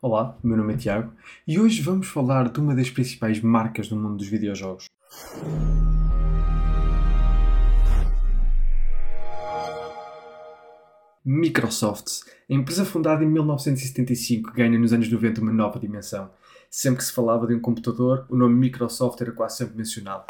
Olá, meu nome é Tiago e hoje vamos falar de uma das principais marcas do mundo dos videojogos. Microsoft, a empresa fundada em 1975, ganha nos anos 90 uma nova dimensão. Sempre que se falava de um computador, o nome Microsoft era quase sempre mencionado.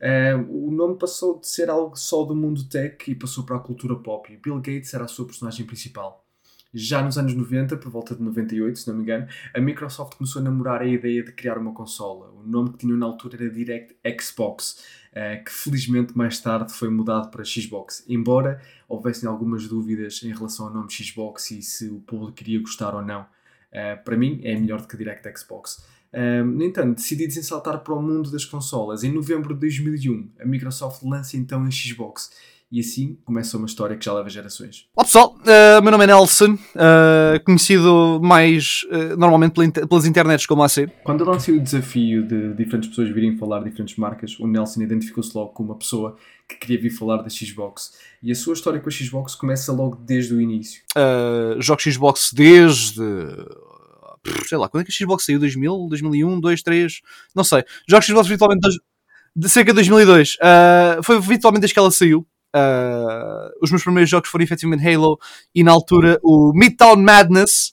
Uh, o nome passou de ser algo só do mundo tech e passou para a cultura pop. Bill Gates era a sua personagem principal. Já nos anos 90, por volta de 98, se não me engano, a Microsoft começou a namorar a ideia de criar uma consola. O nome que tinham na altura era Direct Xbox, uh, que felizmente mais tarde foi mudado para Xbox. Embora houvessem algumas dúvidas em relação ao nome Xbox e se o público queria gostar ou não. Uh, para mim, é melhor do que Direct Xbox. Um, no entanto, decididos em saltar para o mundo das consolas, em novembro de 2001, a Microsoft lança então a Xbox. E assim começa uma história que já leva gerações. Olá pessoal, uh, meu nome é Nelson, uh, conhecido mais uh, normalmente pelas internets como AC. Quando eu lancei o desafio de diferentes pessoas virem falar de diferentes marcas, o Nelson identificou-se logo como uma pessoa que queria vir falar da Xbox. E a sua história com a Xbox começa logo desde o início. Uh, jogo Xbox desde sei lá, quando é que a Xbox saiu? 2000, 2001, 2, 3, não sei. Jogos Xbox virtualmente de cerca de 2002. Uh, foi virtualmente desde que ela saiu. Uh, os meus primeiros jogos foram efetivamente Halo e na altura o Midtown Madness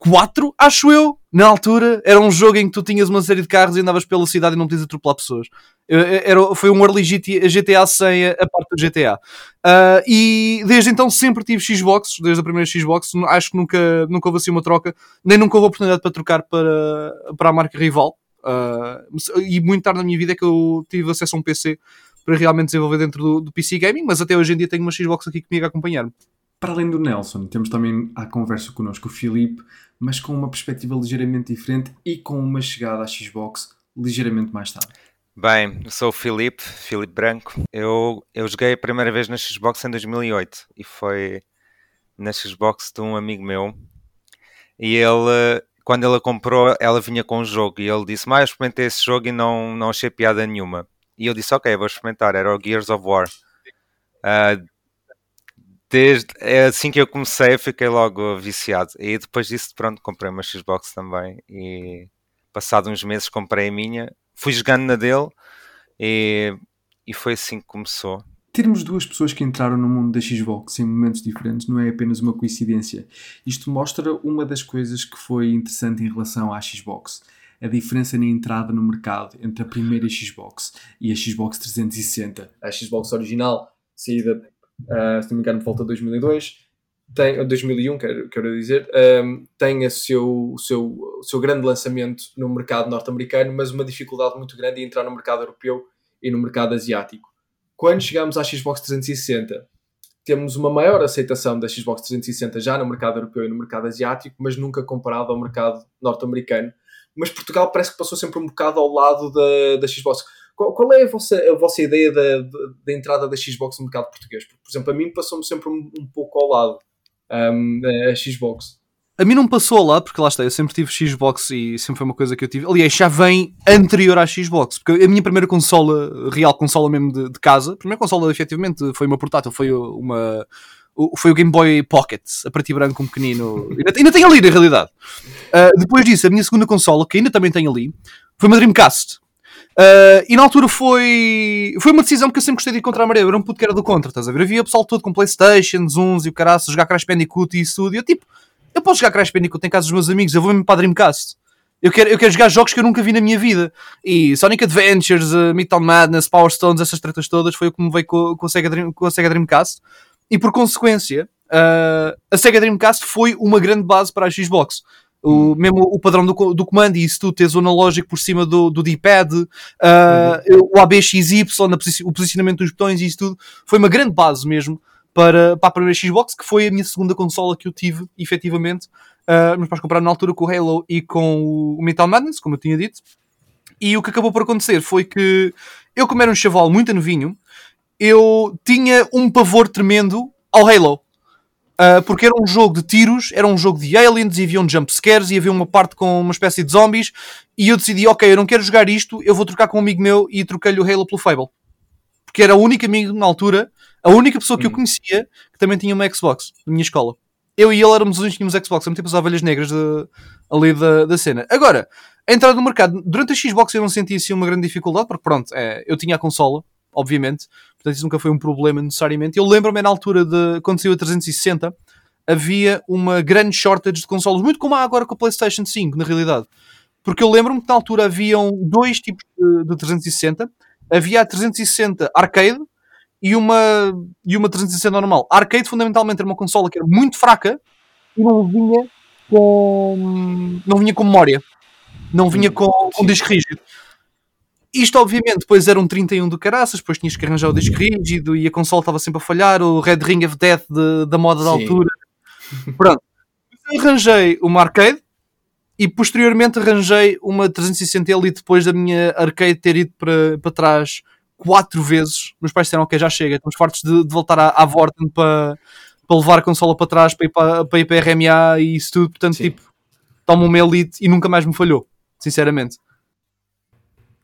4, acho eu. Na altura era um jogo em que tu tinhas uma série de carros e andavas pela cidade e não podias atropelar pessoas. Era, foi um early GTA sem a, parte do GTA. Uh, e desde então sempre tive Xbox, desde a primeira Xbox. Acho que nunca, nunca houve assim uma troca, nem nunca houve oportunidade para trocar para, para a marca rival. Uh, e muito tarde na minha vida é que eu tive acesso a um PC para realmente desenvolver dentro do, do PC Gaming, mas até hoje em dia tenho uma Xbox aqui comigo a acompanhar-me. Para além do Nelson, temos também à conversa connosco o Filipe, mas com uma perspectiva ligeiramente diferente e com uma chegada à Xbox ligeiramente mais tarde. Bem, eu sou o Filipe, Filipe Branco. Eu, eu joguei a primeira vez na Xbox em 2008 e foi na Xbox de um amigo meu. E ele, quando ele a comprou, ela vinha com um jogo e ele disse: Mas eu experimentei esse jogo e não, não achei piada nenhuma. E eu disse: Ok, vou experimentar. Era o Gears of War. Uh, desde é assim que eu comecei, fiquei logo viciado. E depois disso, pronto, comprei uma Xbox também. E passado uns meses comprei a minha fui jogando na dele e, e foi assim que começou. Termos duas pessoas que entraram no mundo da Xbox em momentos diferentes não é apenas uma coincidência. Isto mostra uma das coisas que foi interessante em relação à Xbox. A diferença na entrada no mercado entre a primeira Xbox e a Xbox 360. A Xbox original, saída, uh, se não me engano, volta de 2002, tem, 2001, quero, quero dizer, um, tem o seu, o, seu, o seu grande lançamento no mercado norte-americano, mas uma dificuldade muito grande em entrar no mercado europeu e no mercado asiático. Quando chegamos à Xbox 360, temos uma maior aceitação da Xbox 360 já no mercado europeu e no mercado asiático, mas nunca comparado ao mercado norte-americano. Mas Portugal parece que passou sempre um bocado ao lado da, da Xbox. Qual, qual é a vossa, a vossa ideia da, da, entrada da Xbox no mercado português? Porque, por exemplo, a mim passou-me sempre um, um pouco ao lado um, a Xbox. A mim não passou lado, porque lá está, eu sempre tive Xbox e sempre foi uma coisa que eu tive. Aliás, já vem anterior à Xbox, porque a minha primeira consola, real consola mesmo de, de casa, a primeira consola efetivamente foi uma portátil, foi uma. Foi o Game Boy Pocket, a preto e branco, um pequenino. Ainda, ainda tenho ali, na realidade. Uh, depois disso, a minha segunda consola, que ainda também tenho ali, foi uma Dreamcast. Uh, e na altura foi, foi uma decisão que eu sempre gostei de encontrar a maré. Eu era um puto que era do contra, estás a ver? Havia pessoal todo com Playstation, Zuns e o caraças, jogar Crash Bandicoot e isso. E eu tipo, eu posso jogar Crash Bandicoot em casa dos meus amigos, eu vou mesmo para a Dreamcast. Eu quero, eu quero jogar jogos que eu nunca vi na minha vida. E Sonic Adventures, uh, Midtown Madness, Power Stones, essas tretas todas, foi o que me veio com, com, a, Sega Dream, com a Sega Dreamcast. E por consequência, uh, a Sega Dreamcast foi uma grande base para a Xbox. O, mesmo o padrão do, do comando e isso tu tens o analógico por cima do, do D-pad, uh, uhum. o ABXY, o posicionamento dos botões e isso tudo, foi uma grande base mesmo para, para a primeira Xbox, que foi a minha segunda consola que eu tive, efetivamente. Uh, meus pais compraram na altura com o Halo e com o Metal Madness, como eu tinha dito. E o que acabou por acontecer foi que eu, como era um chaval muito novinho, eu tinha um pavor tremendo ao Halo. Uh, porque era um jogo de tiros, era um jogo de aliens e havia um jump scares e havia uma parte com uma espécie de zombies. E eu decidi, ok, eu não quero jogar isto, eu vou trocar com um amigo meu e troquei-lhe o Halo pelo Fable. Porque era o único amigo na altura, a única pessoa que hum. eu conhecia que também tinha uma Xbox na minha escola. Eu e ele éramos os únicos que tínhamos Xbox, sempre tipo as ovelhas negras de, ali da, da cena. Agora, a entrada no mercado, durante a Xbox eu não senti assim uma grande dificuldade, porque pronto, é, eu tinha a consola, obviamente, portanto isso nunca foi um problema necessariamente. Eu lembro-me na altura de quando saiu a 360, havia uma grande shortage de consoles, muito como há agora com a PlayStation 5, na realidade. Porque eu lembro-me que na altura haviam dois tipos de, de 360. Havia a 360 Arcade e uma, e uma 360 normal. A Arcade, fundamentalmente, era uma consola que era muito fraca e não vinha com, não vinha com memória. Não vinha com, com disco rígido. Isto, obviamente, depois era um 31 do caraças, depois tinhas que arranjar o disco rígido e a consola estava sempre a falhar, o Red Ring of Death de, da moda da Sim. altura. Pronto. Arranjei uma arcade e posteriormente arranjei uma 360 Elite depois da minha arcade ter ido para, para trás quatro vezes. Meus pais disseram, ok, já chega, estamos fartos de, de voltar à, à Vorten para, para levar a consola para trás, para ir para, para ir para RMA e isso tudo. Portanto, Sim. tipo, toma uma Elite e nunca mais me falhou, sinceramente.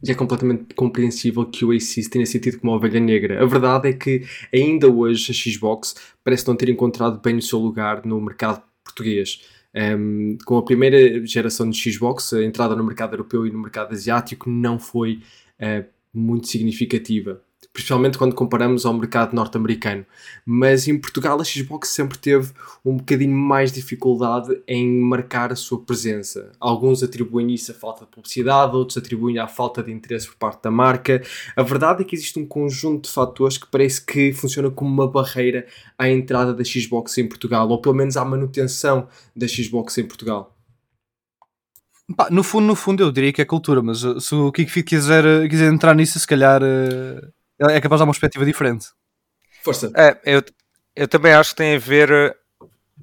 E é completamente compreensível que o Aces tenha sentido como uma ovelha negra. A verdade é que ainda hoje a Xbox parece não ter encontrado bem o seu lugar no mercado português. Um, com a primeira geração de Xbox, a entrada no mercado europeu e no mercado asiático não foi uh, muito significativa. Principalmente quando comparamos ao mercado norte-americano. Mas em Portugal a Xbox sempre teve um bocadinho mais dificuldade em marcar a sua presença. Alguns atribuem isso à falta de publicidade, outros atribuem à falta de interesse por parte da marca. A verdade é que existe um conjunto de fatores que parece que funciona como uma barreira à entrada da Xbox em Portugal, ou pelo menos à manutenção da Xbox em Portugal. No fundo, no fundo, eu diria que é cultura, mas uh, se o Kiko quiser, uh, quiser entrar nisso, se calhar uh, é capaz de dar uma perspectiva diferente. Força. É, eu, eu também acho que tem a ver eh,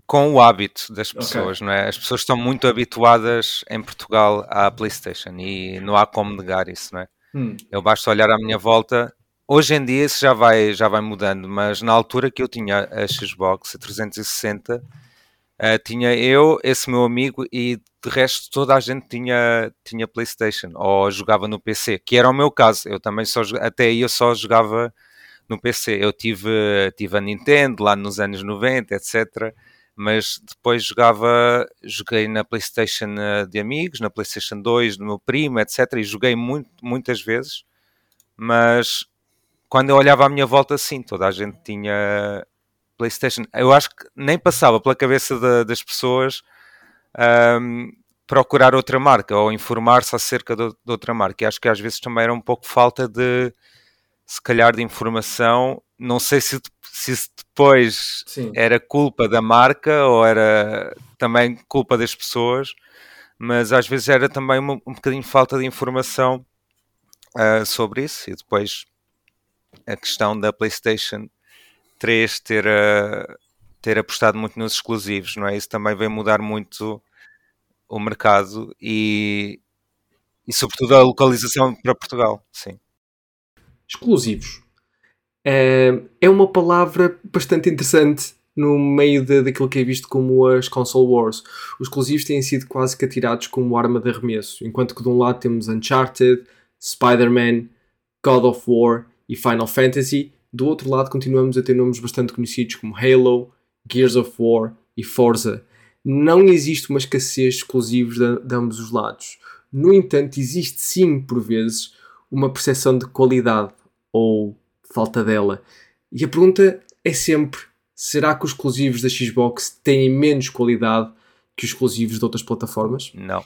com o hábito das pessoas, okay. não é? As pessoas estão muito habituadas em Portugal à PlayStation e não há como negar isso, não é? Hum. Eu basta olhar à minha volta. Hoje em dia isso já vai, já vai mudando, mas na altura que eu tinha a Xbox a 360, uh, tinha eu, esse meu amigo e de resto toda a gente tinha, tinha PlayStation ou jogava no PC, que era o meu caso. Eu também só até aí eu só jogava no PC. Eu tive, tive a Nintendo lá nos anos 90, etc. Mas depois jogava, joguei na PlayStation eh, de amigos, na PlayStation 2 do meu primo, etc. E joguei muito, muitas vezes. Mas quando eu olhava à minha volta, sim, toda a gente tinha PlayStation. Eu acho que nem passava pela cabeça das pessoas um, procurar outra marca ou informar-se acerca de, de, outra marca. E acho que às vezes também era um pouco falta de, se calhar, de informação. Não sei se, se depois Sim. era culpa da marca ou era também culpa das pessoas, mas às vezes era também um, um bocadinho falta de informação uh, sobre isso. E depois a questão da PlayStation 3 ter. Uh, ter apostado muito nos exclusivos, não é? Isso também vem mudar muito o mercado e, e sobretudo a localização para Portugal, sim. Exclusivos. É, é uma palavra bastante interessante no meio de, daquilo que é visto como as console wars. Os exclusivos têm sido quase que atirados como arma de arremesso, enquanto que de um lado temos Uncharted, Spider-Man, God of War e Final Fantasy, do outro lado continuamos a ter nomes bastante conhecidos como Halo, Gears of War e Forza. Não existe uma escassez de exclusivos de, de, ambos os lados. No entanto, existe sim, por vezes, uma percepção de qualidade ou falta dela. E a pergunta é sempre: será que os exclusivos da Xbox têm menos qualidade que os exclusivos de outras plataformas? Não.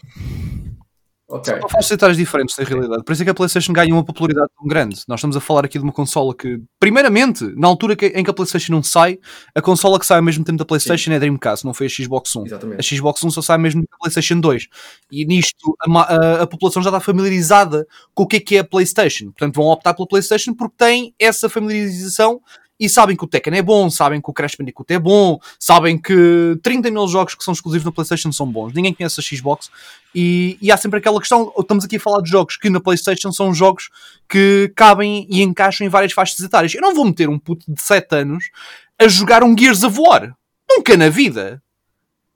Okay. São facilitários diferentes da realidade. Por isso é que a PlayStation ganha uma popularidade tão grande. Nós estamos a falar aqui de uma consola que, primeiramente, na altura em que a PlayStation não sai, a consola que sai ao mesmo tempo da PlayStation Sim. é a Dreamcast, não foi a Xbox One. Exatamente. A Xbox One só sai mesmo da PlayStation 2. E nisto a, a, a, população já está familiarizada com o que é que é a PlayStation. Portanto, vão optar pela PlayStation porque têm essa familiarização e sabem que o Tekken é bom, sabem que o Crash Bandicoot é bom, sabem que 30 mil jogos que são exclusivos na PlayStation são bons. Ninguém conhece a Xbox e, e há sempre aquela questão. Estamos aqui a falar de jogos que na PlayStation são jogos que cabem e encaixam em várias faixas etárias. Eu não vou meter um puto de 7 anos a jogar um Gears of War. Nunca na vida.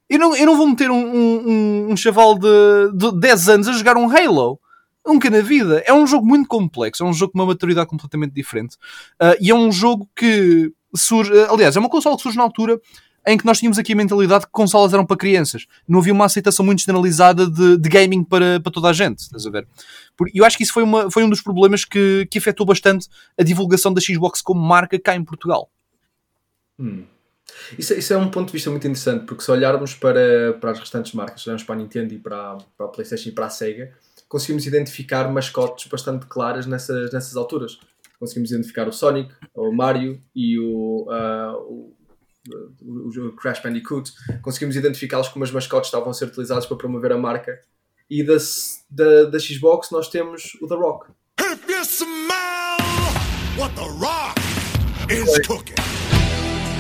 Eu não, eu não vou meter um, um, um chaval de, de 10 anos a jogar um Halo. Nunca na vida. É um jogo muito complexo, é um jogo com uma maturidade completamente diferente. Uh, e é um jogo que surge. Aliás, é uma consola que surge na altura em que nós tínhamos aqui a mentalidade que consolas eram para crianças. Não havia uma aceitação muito generalizada de, de gaming para, para toda a gente, estás a ver? E eu acho que isso foi, uma, foi um dos problemas que, que afetou bastante a divulgação da Xbox como marca cá em Portugal. Hum. Isso, isso, é um ponto de vista muito interessante, porque se olharmos para, para as restantes marcas, olharmos para a Nintendo e para, para a PlayStation e para a Sega, conseguimos identificar mascotes bastante claras nessas, nessas alturas. Conseguimos identificar o Sonic, o Mario e o, uh, o, o, Crash Bandicoot. Conseguimos identificá-los como as mascotes estavam a ser utilizados para promover a marca. E da, da, da Xbox nós temos o The Rock. If you smell what The Rock is cooking.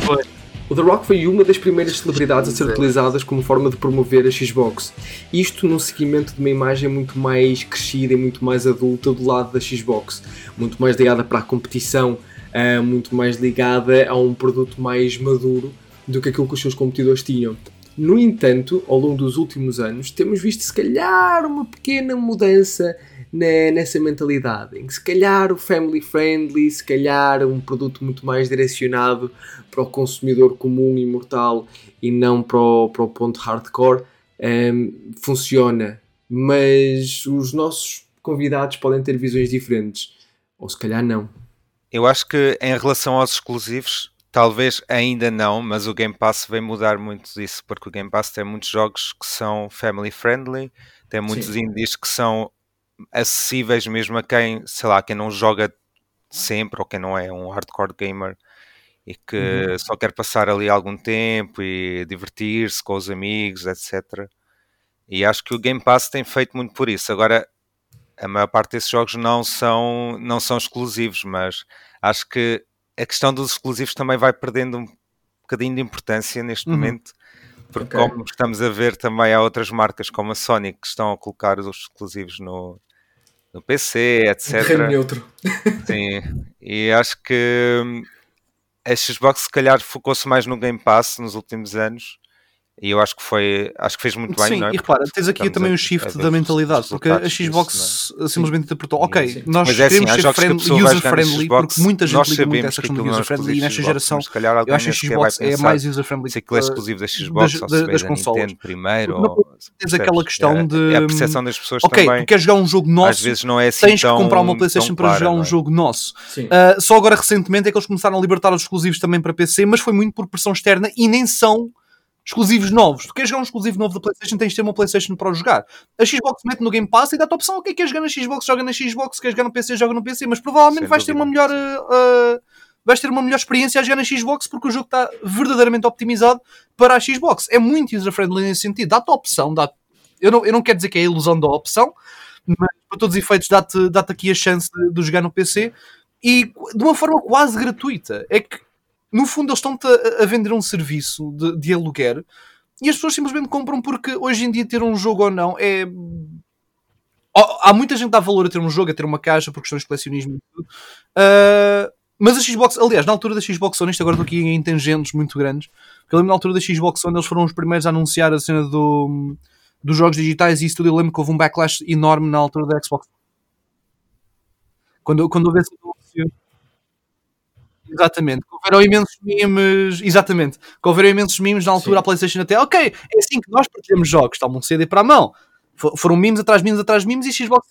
Foi. O The Rock foi uma das primeiras celebridades a ser utilizadas como forma de promover a Xbox. Isto num seguimento de uma imagem muito mais crescida e muito mais adulta do lado da Xbox, muito mais ligada para a competição, uh, muito mais ligada a um produto mais maduro do que aquilo que os seus competidores tinham. No entanto, ao longo dos últimos anos, temos visto se calhar uma pequena mudança nessa mentalidade, em que se calhar o family friendly, se calhar um produto muito mais direcionado para o consumidor comum e mortal e não para o, para o ponto hardcore, um, ehm, funciona. Mas os nossos convidados podem ter visões diferentes, ou se calhar não. Eu acho que em relação aos exclusivos, talvez ainda não, mas o Game Pass vem mudar muito disso, porque o Game Pass tem muitos jogos que são family friendly, tem muitos Sim. indies que são acessíveis mesmo a quem, sei lá, quem não joga sempre ou quem não é um hardcore gamer e que uhum. só quer passar ali algum tempo e divertir-se com os amigos, etc. E acho que o Game Pass tem feito muito por isso. Agora, a maior parte desses jogos não são, não são exclusivos, mas acho que a questão dos exclusivos também vai perdendo um bocadinho de importância neste uhum. momento, porque okay. como estamos a ver também há outras marcas como a Sony que estão a colocar os exclusivos no, no PC, etc. Terreno neutro. Sim, e acho que hum, a Xbox se calhar focou-se mais no Game Pass nos últimos anos e eu acho que foi, acho que fez muito bem, sim, não é? e repara, tens aqui também o shift da mentalidade, porque a Xbox disso, é? simplesmente interpretou, ok, sim. nós é queremos assim, ser friendly, user-friendly, porque muita gente liga muito a essa questão do user-friendly e nesta geração, eu acho que a Xbox é mais user-friendly. Se aquilo é exclusivo da Xbox, das, ou das consoles. primeiro, ou, tens aquela questão é, de... É a percepção das pessoas ok, também. tu queres jogar um jogo nosso, às vezes não é assim tens que comprar uma Playstation para jogar um jogo nosso. Ah, só agora recentemente é que eles começaram a libertar os exclusivos também para PC, mas foi muito por pressão externa e nem são exclusivos novos. Tu queres jogar um exclusivo novo da PlayStation, tens de ter uma PlayStation para o jogar. A Xbox mete no Game Pass e dá-te a opção: ok, queres jogar na Xbox, joga na Xbox, queres jogar no PC, joga no PC, mas provavelmente vais ter uma melhor. Uh, vais ter uma melhor experiência a jogar na Xbox porque o jogo está verdadeiramente optimizado para a Xbox. É muito user-friendly nesse sentido. Dá-te a opção, dá eu, não, eu não quero dizer que é a ilusão da opção, mas para todos os efeitos dá-te dá aqui a chance de, de jogar no PC e de uma forma quase gratuita. É que no fundo, eles estão a, a vender um serviço de, de aluguer e as pessoas simplesmente compram porque hoje em dia ter um jogo ou não é. Há muita gente que dá valor a ter um jogo, a ter uma caixa por questões de colecionismo e tudo. Uh, mas a Xbox, aliás, na altura da Xbox One, isto agora estou aqui em tangentes muito grandes, porque eu lembro na altura da Xbox One eles foram os primeiros a anunciar a cena do, dos jogos digitais e isso tudo. Eu lembro que houve um backlash enorme na altura da Xbox. Quando, quando houve esse anúncio. Exatamente. Houveram imensos memes. Exatamente. Que houveram imensos memes na altura Sim. a PlayStation até. Ok, é assim que nós partilhamos jogos. Está um CD para a mão. Foram memes atrás de memes atrás de memes e Xbox.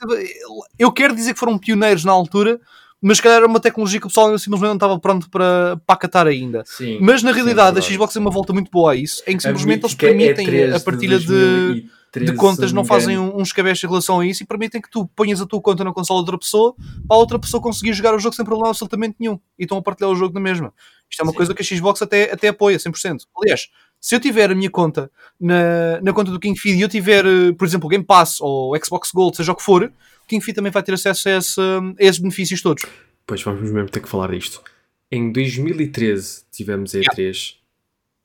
Eu quero dizer que foram pioneiros na altura, mas se calhar era uma tecnologia que o pessoal simplesmente não estava pronto para, para acatar ainda. Sim, mas na realidade sim, é a Xbox tem uma volta muito boa a isso, em que simplesmente eles é permitem é a partilha de, de contas não fazem um escabeche em relação a isso e permitem que tu ponhas a tua conta na consola de outra pessoa para a outra pessoa conseguir jogar o jogo sem problema absolutamente nenhum e estão a partilhar o jogo na mesma. Isto é uma Sim. coisa que a Xbox até, até apoia 100%. Aliás, se eu tiver a minha conta na, na conta do KingFeed e eu tiver, eh, por exemplo, o Game Pass ou o Xbox Gold, seja o que for, o KingFeed também vai ter acesso a, esse, a esses benefícios todos. Pois vamos mesmo ter que falar disto. Em 2013 tivemos a E3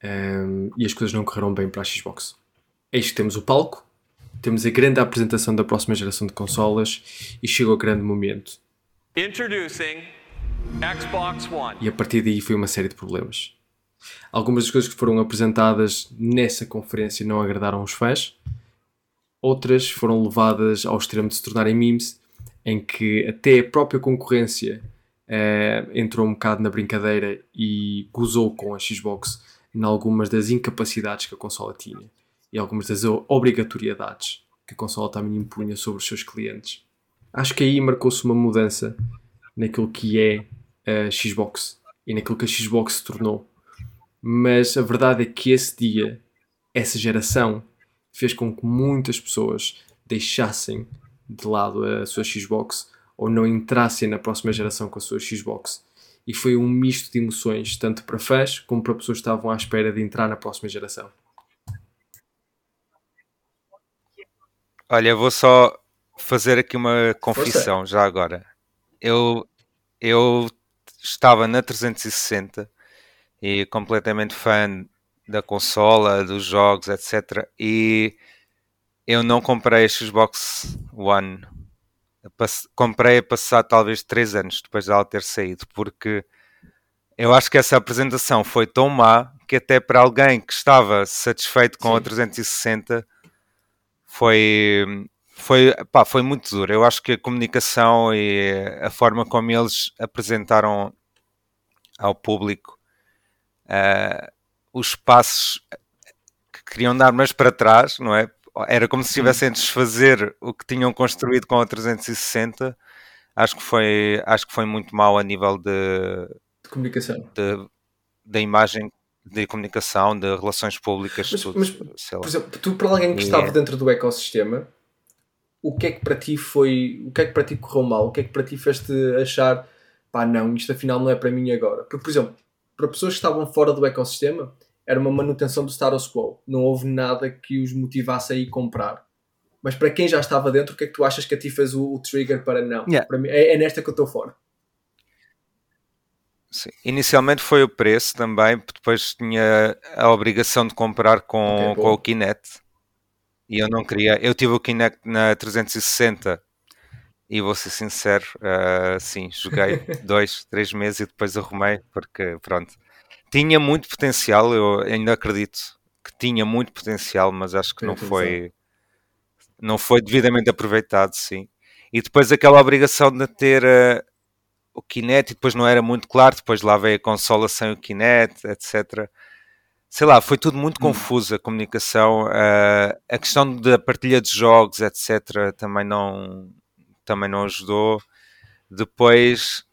yeah. um, e as coisas não correram bem para a Xbox. Eis que temos o palco, temos a grande apresentação da próxima geração de consolas e chega o grande momento. Introducing Xbox One. E a partir daí foi uma série de problemas. Algumas das coisas que foram apresentadas nessa conferência não agradaram os fãs, outras foram levadas ao extremo de se tornarem memes, em que até a própria concorrência uh, entrou um bocado na brincadeira e gozou com a Xbox em algumas das incapacidades que a consola tinha e algumas das obrigatoriedades que a consola também impunha sobre os seus clientes. Acho que aí marcou-se uma mudança naquilo que é a Xbox e naquilo que a Xbox se tornou. Mas a verdade é que esse dia, essa geração, fez com que muitas pessoas deixassem de lado a sua Xbox ou não entrassem na próxima geração com a sua Xbox. E foi um misto de emoções, tanto para fãs como para pessoas que estavam à espera de entrar na próxima geração. Olha, vou só fazer aqui uma confissão já agora. Eu, eu estava na 360 e completamente fã da consola, dos jogos, etc. E eu não comprei a Xbox One. Comprei a passar talvez 3 anos depois dela ter saído, porque eu acho que essa apresentação foi tão má que até para alguém que estava satisfeito com Sim. a 360 foi foi, pá, foi muito duro. Eu acho que a comunicação e a forma como eles apresentaram ao público uh, os passos que queriam dar mais para trás, não é? Era como se estivessem a desfazer o que tinham construído com a 360. Acho que foi, acho que foi muito mal a nível de, de comunicação, de, da imagem de comunicação, de relações públicas, mas, tudo, mas por exemplo, tu para alguém que estava é... dentro do ecossistema, o que é que para ti foi, o que é que para ti correu mal, o que é que para ti fez-te achar, pá, não, isto afinal não é para mim agora. Porque, por exemplo, para pessoas que estavam fora do ecossistema, era uma manutenção do status quo. Não houve nada que os motivasse a ir comprar. Mas para quem já estava dentro, o que é que tu achas que a ti fez o, o trigger para não? Yeah. Para mim, é, é nesta que eu estou fora. Sim. Inicialmente foi o preço também, depois tinha a obrigação de comprar com, okay, com o Kinect e eu não queria. Eu tive o Kinect na 360 e vou ser sincero, uh, sim, joguei dois, três meses e depois arrumei porque pronto. Tinha muito potencial, eu ainda acredito que tinha muito potencial, mas acho que não foi não foi devidamente aproveitado, sim. E depois aquela obrigação de ter uh, o Kinect e depois não era muito claro, depois lá veio a consola sem o Kinect, etc sei lá, foi tudo muito hum. confuso a comunicação, uh, a questão da partilha de jogos, etc., também não, também não ajudou. Depois,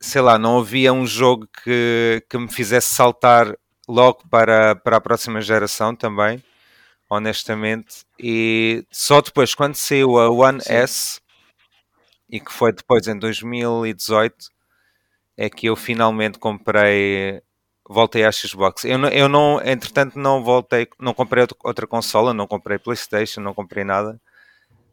sei lá, não havia um jogo que, que me fizesse saltar logo para, para a próxima geração também, honestamente. E só depois, quando saiu a One Sim. S, e que foi depois em 2018, é que eu finalmente comprei voltei à Xbox. Eu não, eu não, entretanto, não voltei, não comprei outra consola, não comprei PlayStation, não comprei nada.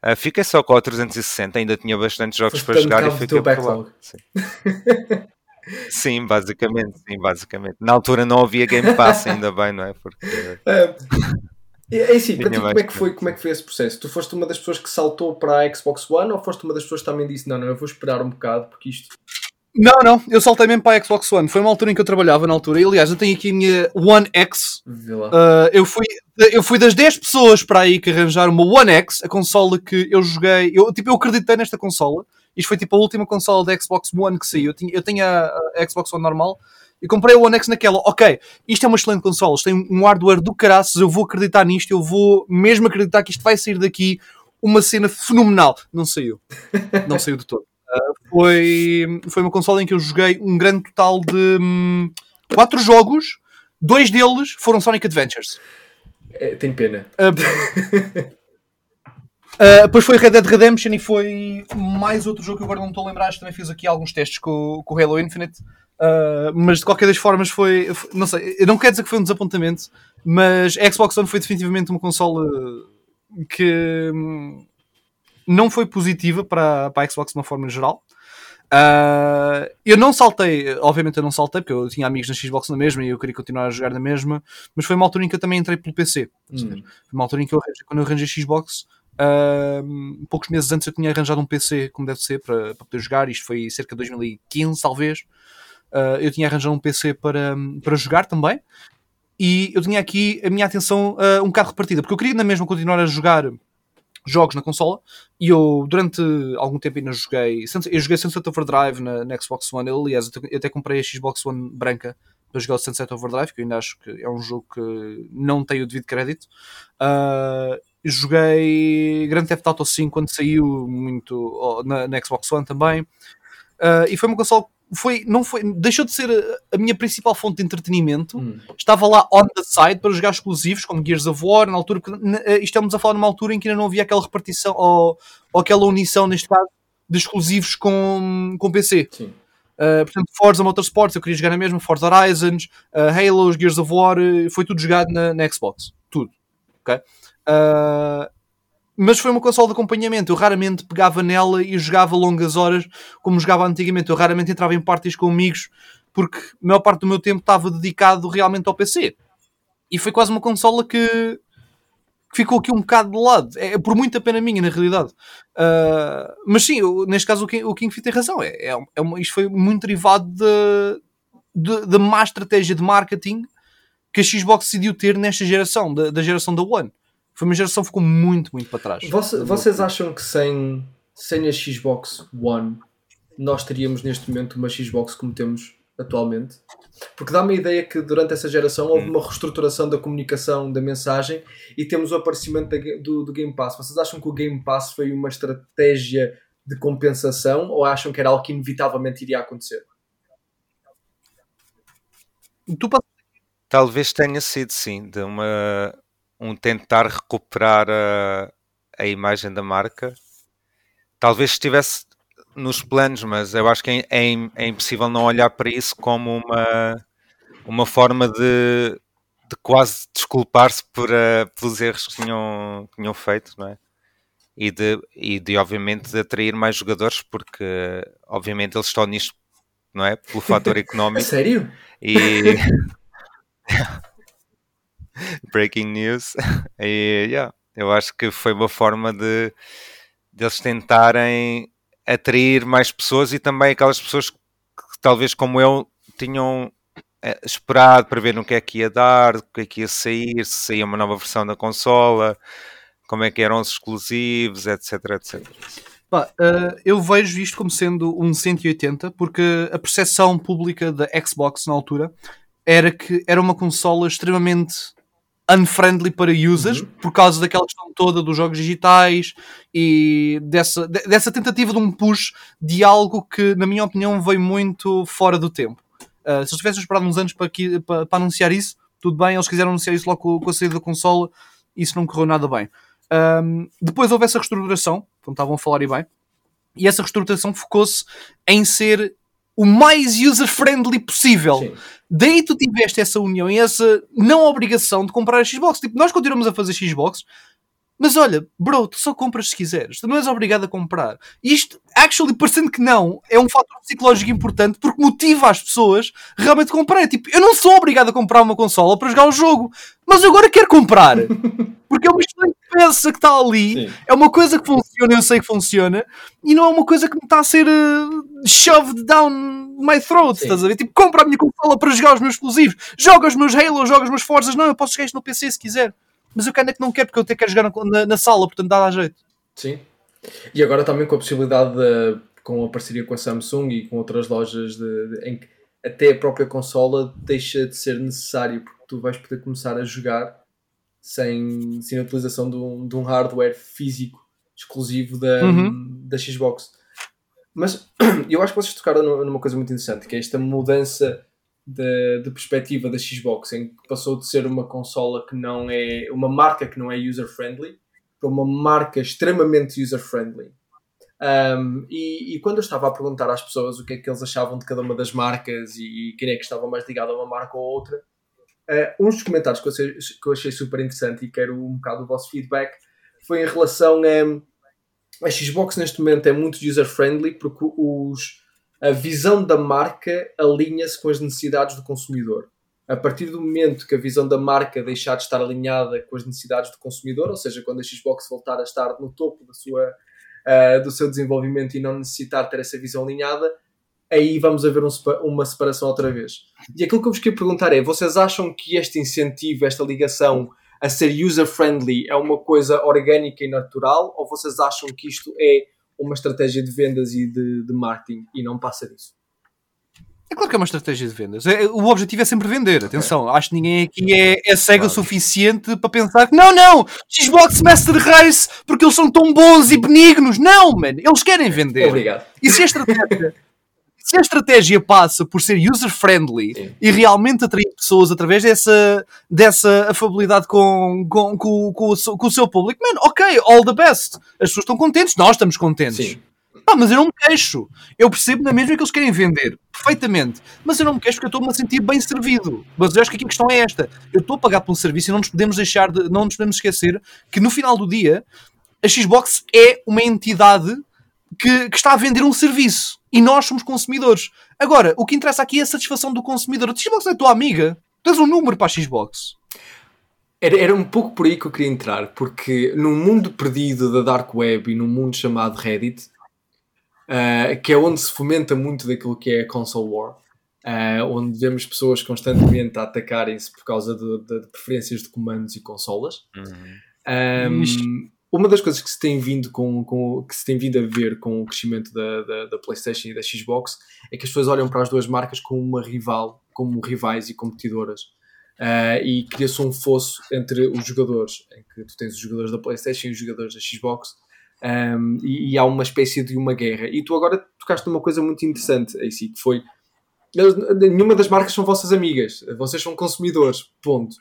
Uh, fiquei só com a 360, ainda tinha bastantes jogos para jogar e fiquei por Sim. sim, basicamente, sim, basicamente. Na altura não havia Game Pass, ainda bem, não é? Porque. É, é assim, para ti, como é, que foi, como é que foi esse processo? Tu foste uma das pessoas que saltou para a Xbox One ou foste uma das pessoas que também disse: Não, não, eu vou esperar um bocado porque isto não, não, eu saltei mesmo para a Xbox One. Foi uma altura em que eu trabalhava na altura. E, aliás, eu tenho aqui a minha One X. Uh, eu, fui, eu fui das 10 pessoas para aí que arranjaram uma One X, a consola que eu joguei. Eu, tipo, eu acreditei nesta consola. Isto foi tipo a última consola da Xbox One que saiu. Eu tinha, eu tinha a, a Xbox One normal e comprei a One X naquela. Ok, isto é uma excelente consola, tem um hardware do caraças, eu vou acreditar nisto, eu vou mesmo acreditar que isto vai sair daqui uma cena fenomenal. Não saiu. Não saiu de todo foi, foi uma consola em que eu joguei um grande total de hum, quatro jogos, dois deles foram Sonic Adventures. É, tem pena. Uh, uh, depois foi Red Dead Redemption e foi mais outro jogo que agora não estou a lembrar. Também fiz aqui alguns testes com, com o Halo Infinite. Uh, mas de qualquer das formas foi, foi, Não sei, eu não quero dizer que foi um desapontamento, mas a Xbox One foi definitivamente uma consola que. Hum, não foi positiva para, para a Xbox de uma forma geral. Uh, eu não saltei, obviamente eu não saltei, porque eu tinha amigos na Xbox na mesma e eu queria continuar a jogar na mesma, mas foi uma altura em que eu também entrei pelo PC. Hum. Foi uma altura em que eu, quando eu arranjei Xbox, uh, poucos meses antes eu tinha arranjado um PC como deve ser para, para poder jogar. Isto foi cerca de 2015, talvez. Uh, eu tinha arranjado um PC para, para jogar também. E eu tinha aqui a minha atenção um bocado repartida, porque eu queria na mesma continuar a jogar jogos na consola e eu durante algum tempo ainda joguei eu joguei Sunset Overdrive na, na Xbox One aliás eu até comprei a Xbox One branca para jogar o Sunset Overdrive, que eu ainda acho que é um jogo que não tem o devido crédito. Uh, joguei Grand Theft Auto 5 quando saiu, muito na, na Xbox One também. Uh, e foi uma console foi, não foi, deixou de ser a, a minha principal fonte de entretenimento. Hum. Estava lá on the side para jogar exclusivos, como Gears of War, na altura, porque eh, estamos a falar numa altura em que ainda não havia aquela repartição ou, ou aquela unição, neste caso, de exclusivos com, com PC. Sim. Uh, portanto, Forza Motorsports, eu queria jogar na mesma, Forza Horizons, uh, Halo, Gears of War, foi tudo jogado na, na Xbox. Tudo. Okay? Uh, mas foi uma console de acompanhamento. Eu raramente pegava nela e jogava longas horas como jogava antigamente. Eu raramente entrava em parties com amigos porque a maior parte do meu tempo estava dedicado realmente ao PC. E foi quase uma consola que, ficou aqui um bocado de lado. É por muita pena minha, na realidade. Uh, mas sim, eu, neste caso o King, o King Fit tem razão. É, é, é uma, isto foi muito derivado da de, má estratégia de marketing que a Xbox decidiu ter nesta geração, da, da geração da One foi uma geração que ficou muito, muito para trás. Você, vocês acham que sem, sem a Xbox One nós teríamos neste momento uma Xbox como temos atualmente? Porque dá-me a ideia que durante essa geração houve hum. uma reestruturação da comunicação, da mensagem e temos o aparecimento da, do, do Game Pass. Vocês acham que o Game Pass foi uma estratégia de compensação ou acham que era algo que inevitavelmente iria acontecer? Talvez tenha sido sim, de uma um tentar recuperar a, a imagem da marca. Talvez estivesse nos planos, mas eu acho que é, é, é impossível não olhar para isso como uma, uma forma de, de quase desculpar-se por, uh, pelos erros que tinham, que tinham feito, não é? E de, e de, obviamente, de atrair mais jogadores, porque, obviamente, eles estão nisto, não é? Pelo fator económico. Sério? E... breaking news. E yeah, eu acho que foi uma forma de, de eles tentarem atrair mais pessoas e também aquelas pessoas que, talvez como eu tinham eh, esperado para ver no que é que ia dar, o que é que ia sair, se saía uma nova versão da consola, como é que eram os exclusivos, etc, etc. Bah, uh, eu vejo isto como sendo um 180 porque a percepção pública da Xbox na altura era que era uma consola extremamente unfriendly para users uhum. por causa daquela questão toda dos jogos digitais e dessa, dessa tentativa de um push de algo que, na minha opinião, veio muito fora do tempo. Uh, se eles tivessem esperado uns anos para, aqui, para, para, anunciar isso, tudo bem, eles quiseram anunciar isso logo com, com a saída da consola, isso não correu nada bem. Um, depois houve essa reestruturação, como estavam a falar e bem, e essa reestruturação focou-se em ser o mais user-friendly possível. Sim. Daí tu tiveste essa união e essa não obrigação de comprar a Xbox. Tipo, nós continuamos a fazer Xbox, mas olha, bro, tu só compras se quiseres. Tu não és obrigado a comprar. E isto, actually, parecendo que não, é um fator psicológico importante porque motiva as pessoas realmente a comprar. Tipo, eu não sou obrigado a comprar uma consola para jogar o jogo, mas eu agora quero comprar. Porque é uma excelente peça que está ali. Sim. É uma coisa que funciona, eu sei que funciona. E não é uma coisa que me está a ser uh, shoved down my throat. Sim. Estás a ver? Tipo, compra a minha consola para jogar os meus explosivos. Joga os meus Halo, joga os meus Forzas. Não, eu posso jogar isto no PC se quiser mas eu quero é que não quero porque eu até quero jogar na, na sala, portanto dá a jeito. Sim. E agora também com a possibilidade de, com a parceria com a Samsung e com outras lojas de, de, em que até a própria consola deixa de ser necessário porque tu vais poder começar a jogar sem, sem a utilização de um, de um hardware físico exclusivo da, uhum. da Xbox. Mas eu acho que vocês tocaram numa coisa muito interessante, que é esta mudança de, de perspectiva da Xbox, em que passou de ser uma consola que não é uma marca que não é user-friendly para uma marca extremamente user-friendly. Um, e, e, quando eu estava a perguntar às pessoas o que é que eles achavam de cada uma das marcas e, quem é que estava mais ligado a uma marca ou outra, uh, uns dos comentários que eu, achei, que eu achei super interessante e quero um bocado o vosso feedback foi em relação a a Xbox neste momento é muito user-friendly porque os, a visão da marca alinha-se com as necessidades do consumidor. A partir do momento que a visão da marca deixar de estar alinhada com as necessidades do consumidor, ou seja, quando a Xbox voltar a estar no topo da sua, uh, do seu desenvolvimento e não necessitar ter essa visão alinhada, aí vamos haver um, uma separação outra vez. E aquilo que eu vos queria perguntar é: vocês acham que este incentivo, esta ligação a ser user-friendly é uma coisa orgânica e natural, ou vocês acham que isto é uma estratégia de vendas e de, de marketing e não passa disso? É claro que é uma estratégia de vendas. É, o objetivo é sempre vender. Atenção, acho que ninguém aqui é, é cego Claro. o suficiente para pensar que não, não, Xbox Master Race porque eles são tão bons e benignos. Não, mano, eles querem vender. Obrigado. E se a estratégia, se a estratégia passa por ser user-friendly Sim. e realmente atrair pessoas através dessa, dessa afabilidade com, com, com, com o, seu- com o seu público, mano, ok, all the best. As pessoas estão contentes, nós estamos contentes. Sim. Pá, mas eu não me queixo. Eu percebo na mesma que eles querem vender. Perfeitamente. Mas eu não me queixo porque eu estou-me a sentir bem servido. Mas eu acho que aqui a questão é esta. Eu estou a pagar por um serviço e não nos podemos deixar de, não nos podemos esquecer que no final do dia a Xbox é uma entidade que, que está a vender um serviço. E nós somos consumidores. Agora, o que interessa aqui é a satisfação do consumidor. A Xbox é a tua amiga. Tens um número para a Xbox. Era, era um pouco por aí que eu queria entrar, porque num mundo perdido da Dark Web e num mundo chamado Reddit, ah, que é onde se fomenta muito daquilo que é a console war, ah, onde vemos pessoas constantemente a atacarem-se por causa de, de- de preferências de comandos e consolas. Uhum. Um. Uma das coisas que se tem vindo com, com- que se tem vindo a ver com o crescimento da, da, da PlayStation e da Xbox é que as pessoas olham para as duas marcas como uma rival, como rivais e competidoras. Uh, e cria-se um fosso entre os jogadores, em que tu tens os jogadores da PlayStation e os jogadores da Xbox, um, e, e há uma espécie de uma guerra. E tu agora tocaste numa coisa muito interessante, AC, que foi nenhuma das marcas são vossas amigas, vocês são consumidores, ponto.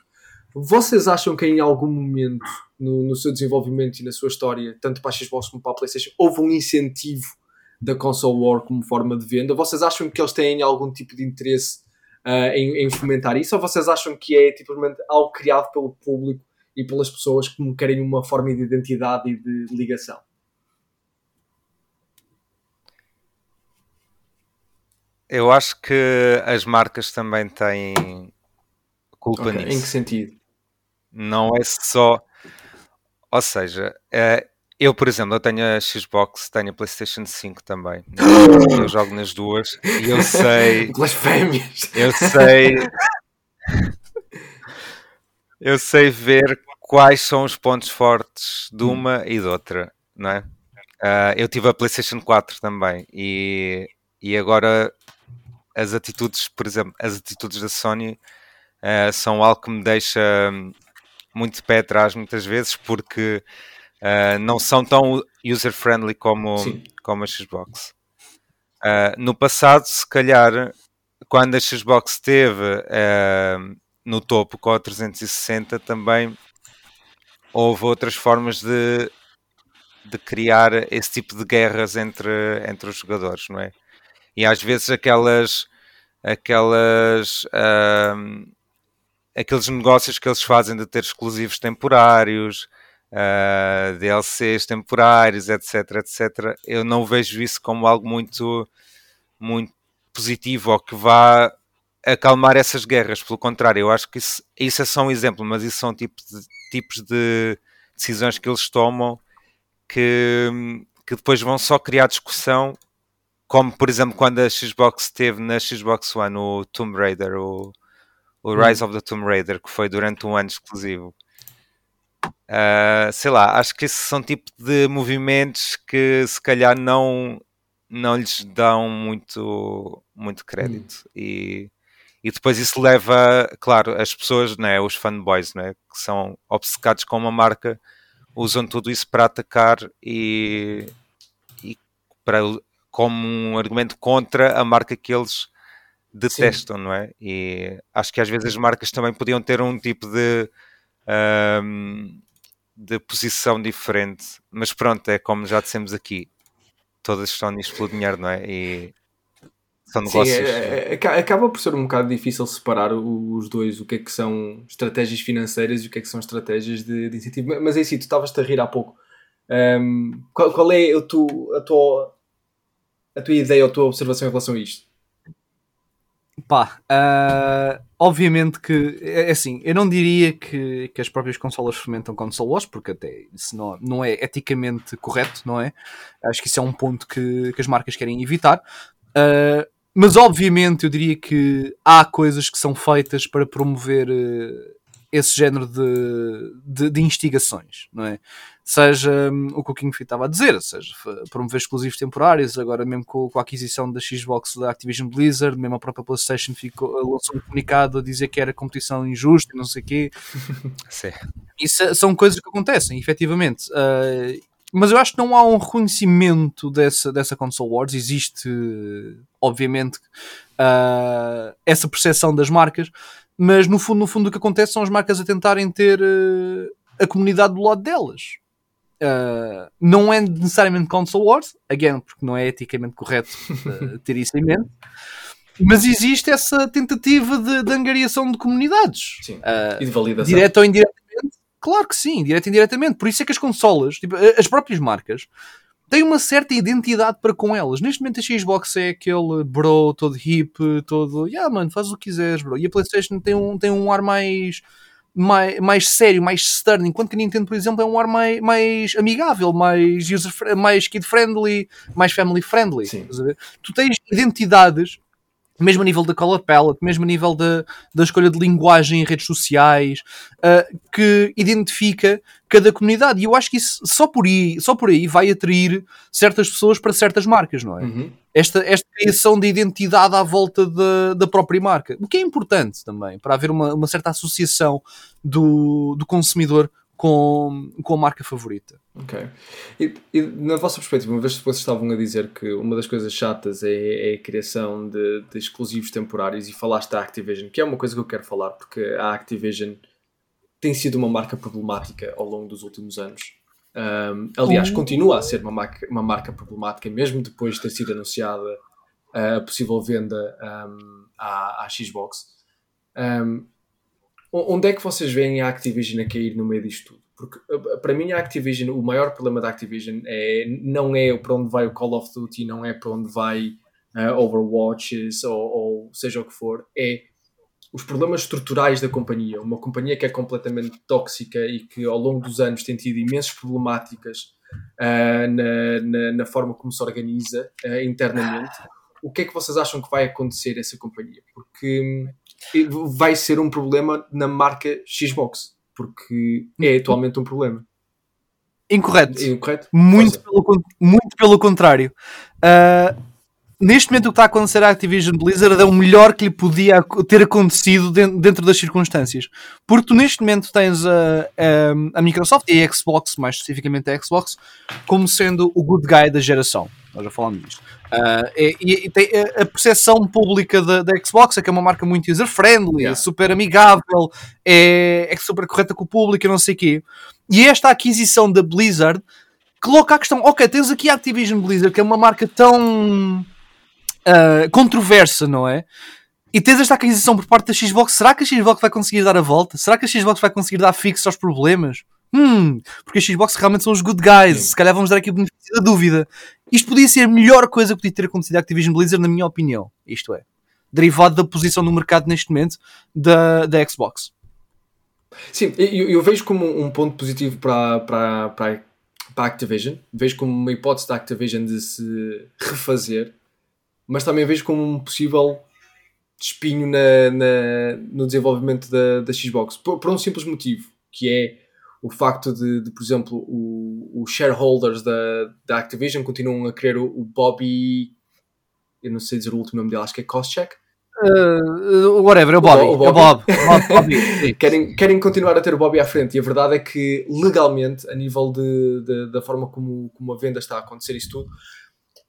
Vocês acham que em algum momento no, no seu desenvolvimento e na sua história, tanto para a Xbox como para a PlayStation, houve um incentivo da console war como forma de venda? Vocês acham que eles têm algum tipo de interesse ah, em, em fomentar isso? Ou vocês acham que é simplesmente algo criado pelo público e pelas pessoas que querem uma forma de identidade e de ligação? Eu acho que as marcas também têm culpa Ok, Em que nisso. sentido? Não é só. Ou seja, eh, eu, por exemplo, eu tenho a Xbox, tenho a PlayStation 5 também. Eu jogo nas duas e eu sei. Blasfémias! Eu sei. Eu sei ver quais são os pontos fortes de uma e de outra, não é? Ah, eu tive a PlayStation 4 também e, e agora as atitudes, por exemplo, as atitudes da Sony ah, são algo que me deixa hum, muito pé atrás muitas vezes porque ah, não são tão user-friendly como, Sim. como a Xbox. Ah, no passado, se calhar, quando a Xbox esteve ah, no topo com a 360, também houve outras formas de, de criar esse tipo de guerras entre, entre os jogadores, não é? E às vezes aquelas aquelas ahm, aqueles negócios que eles fazem de ter exclusivos temporários, ah, DLCs temporários, etc, etc. Eu não vejo isso como algo muito muito positivo ou que vá acalmar essas guerras. Pelo contrário, eu acho que isso, isso é só um exemplo, mas isso são tipos de, tipos de decisões que eles tomam que, que depois vão só criar discussão, como por exemplo quando a Xbox teve na Xbox One o Tomb Raider, o, o Rise of the Tomb Raider, que foi durante um ano exclusivo. Ah, sei lá, acho que esses são tipo de movimentos que se calhar não, não lhes dão muito, muito crédito. E, e depois isso leva, claro, as pessoas, né, os fanboys, né, que são obcecados com uma marca, usam tudo isso para atacar e, e para, como um argumento contra a marca que eles detestam, não é? E acho que às vezes as marcas também podiam ter um tipo de ahm, de posição diferente, mas pronto, é como já dissemos aqui, todas estão nisto pelo dinheiro, não é? E são Sim, negócios. é- é- aca- acaba por ser um bocado difícil separar os dois, o que é que são estratégias financeiras e o que é que são estratégias de, de incentivo. Ma- Mas é assim, tu estavas-te a rir há pouco. Ahm, qual, qual é a, tu, a, tua, a tua ideia ou a tua observação em relação a isto? Pá, ah, obviamente que é é assim, eu não diria que, que as próprias consolas fomentam console wars, porque até isso não, não é eticamente correto, não é? Acho que isso é um ponto que, que as marcas querem evitar. Ah, mas obviamente eu diria que há coisas que são feitas para promover eh, esse género de, de, de instigações, não é? Seja um, o que o King estava a dizer, seja promover exclusivos temporários, agora mesmo com, com, a aquisição da Xbox da Activision Blizzard, mesmo a própria PlayStation ficou, lançou um comunicado a dizer que era competição injusta e não sei o quê. Sim. Isso são coisas que acontecem, efetivamente. Uh, mas eu acho que não há um reconhecimento dessa, dessa console wars. Existe, obviamente, uh, essa percepção das marcas, mas no fundo, no fundo, o que acontece são as marcas a tentarem ter uh, a comunidade do lado delas. Uh, não é necessariamente console wars, again, porque não é eticamente correto ter isso em mente, mas existe essa tentativa de, de angariação de comunidades Sim. E de validação. Direto ou indiretamente, claro que sim, direto ou indiretamente. Por isso é que as consolas, tipo, as próprias marcas, têm uma certa identidade para com elas. Neste momento a Xbox é aquele bro todo hip, todo, yeah, mano, faz o que quiseres, bro. E a PlayStation tem um, tem um ar mais mais, mais sério, mais stern, enquanto que a Nintendo, por exemplo, é um ar mais, mais amigável, mais, user, mais kid-friendly, mais family-friendly. Tu tens identidades mesmo a nível da color palette, mesmo a nível da, da escolha de linguagem em redes sociais, uh, que identifica cada comunidade. E eu acho que isso só por aí, só por aí vai atrair certas pessoas para certas marcas, não é? Uhum. Esta, esta criação de identidade à volta da, da própria marca. O que é importante também, para haver uma, uma certa associação do, do consumidor com, com a marca favorita. Ok. E, e, na vossa perspectiva, uma vez que vocês estavam a dizer que uma das coisas chatas é, é a criação de, de, exclusivos temporários e falaste da Activision, que é uma coisa que eu quero falar, porque a Activision tem sido uma marca problemática ao longo dos últimos anos. Um, aliás, uhum. continua a ser uma marca, uma marca problemática, mesmo depois de ter sido anunciada a possível venda um, à, à, Xbox. Um, onde é que vocês veem a Activision a cair no meio disto tudo? Porque para mim a Activision, o maior problema da Activision é, não é para onde vai o Call of Duty, não é para onde vai uh, Overwatches ou, ou seja o que for, é os problemas estruturais da companhia. Uma companhia que é completamente tóxica e que ao longo dos anos tem tido imensas problemáticas uh, na, na, na, forma como se organiza uh, internamente. O que é que vocês acham que vai acontecer a essa companhia? Porque hum, vai ser um problema na marca Xbox, porque é atualmente um problema. Incorreto. Incorreto? Muito, pelo, muito pelo contrário. Uh, neste momento o que está a acontecer à Activision Blizzard é o melhor que lhe podia ter acontecido dentro das circunstâncias. Porque tu neste momento tens a, a, a Microsoft e a Xbox, mais especificamente a Xbox, como sendo o good guy da geração. Nós já falamos disto. Uh, e, e, tem a, a percepção pública da, da, Xbox é que é uma marca muito user-friendly, yeah. é super amigável, é, é super correta com o público e não sei o quê. E esta aquisição da Blizzard coloca a questão, ok, tens aqui a Activision Blizzard, que é uma marca tão uh, controversa, não é? E tens esta aquisição por parte da Xbox. Será que a Xbox vai conseguir dar a volta? Será que a Xbox vai conseguir dar fixo aos problemas? Hum, porque a Xbox realmente são os good guys. Sim. Se calhar vamos dar aqui o benefício da dúvida. Isto podia ser a melhor coisa que podia ter acontecido à Activision Blizzard, na minha opinião. Isto é, derivado da posição no mercado neste momento da, da Xbox. Sim, eu, eu vejo como um ponto positivo para, para, para, para a Activision. Vejo como uma hipótese da Activision de se refazer mas também vejo como um possível espinho na, na no desenvolvimento da, da Xbox, por, por, um simples motivo, que é o facto de, de por exemplo, os shareholders da, da Activision continuam a querer o, o, Bobby, eu não sei dizer o último nome dele, acho que é Koscheck. Uh, whatever, é o Bobby. O, o Bobby. É o Bob. Bobby. querem, querem continuar a ter o Bobby à frente e a verdade é que legalmente, a nível de, de da forma como, como a venda está a acontecer isso tudo,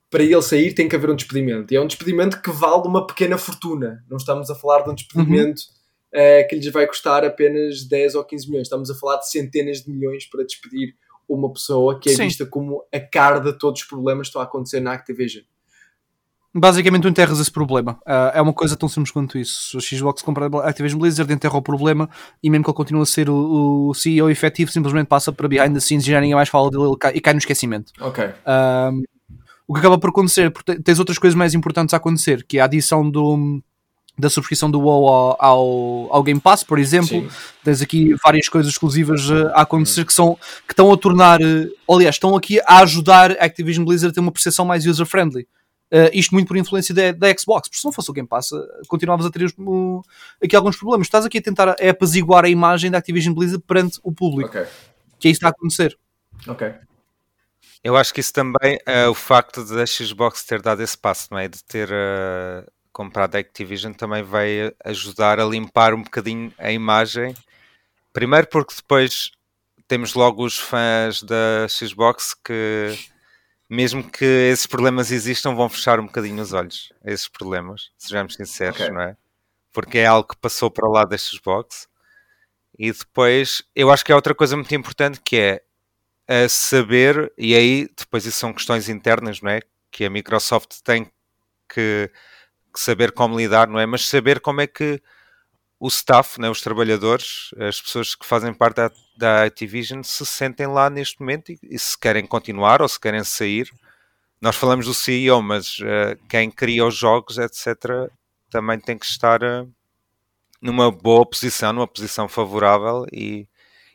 para ele sair tem que haver um despedimento. E é um despedimento que vale uma pequena fortuna. Não estamos a falar de um despedimento uhum. Uh, que lhes vai custar apenas 10 ou 15 milhões. Estamos a falar de centenas de milhões para despedir uma pessoa que é Sim. vista como a cara de todos os problemas que estão a acontecer na Activision. Basicamente, tu enterras esse problema. Uh, é uma coisa tão simples quanto isso. O Xbox compra a Activision Blizzard, enterra o problema e, mesmo que ele continue a ser o, o CEO efetivo, simplesmente passa para behind the scenes e já ninguém mais fala dele e cai no esquecimento. Ok. Uh, o que acaba por acontecer, porque tens outras coisas mais importantes a acontecer, que é a adição do, da subscrição do WoW ao, ao, ao, Game Pass, por exemplo. Sim. Tens aqui várias coisas exclusivas uh, a acontecer que, são, que estão a tornar, uh, aliás, estão aqui a ajudar a Activision Blizzard a ter uma percepção mais user-friendly. Uh, isto muito por influência da, da, Xbox, porque se não fosse o Game Pass, continuavas a ter aqui alguns problemas. Estás aqui a tentar é apaziguar a imagem da Activision Blizzard perante o público. Okay. Que é isso que está a acontecer. Ok. Eu acho que isso também, uh, o facto da Xbox ter dado esse passo, não é? De ter uh, comprado a Activision também vai ajudar a limpar um bocadinho a imagem. Primeiro porque depois temos logo os fãs da Xbox que mesmo que esses problemas existam, vão fechar um bocadinho os olhos a esses problemas, sejamos sinceros, okay. não é? Porque é algo que passou para lá da Xbox. E depois, eu acho que é outra coisa muito importante que é a saber, e aí depois isso são questões internas, não é? Que a Microsoft tem que, que saber como lidar, não é? Mas saber como é que o staff, né, os trabalhadores, as pessoas que fazem parte da, da Activision se sentem lá neste momento e, e, se querem continuar ou se querem sair. Nós falamos do CEO, mas uh, quem cria os jogos, etc., também tem que estar uh, numa boa posição, numa posição favorável e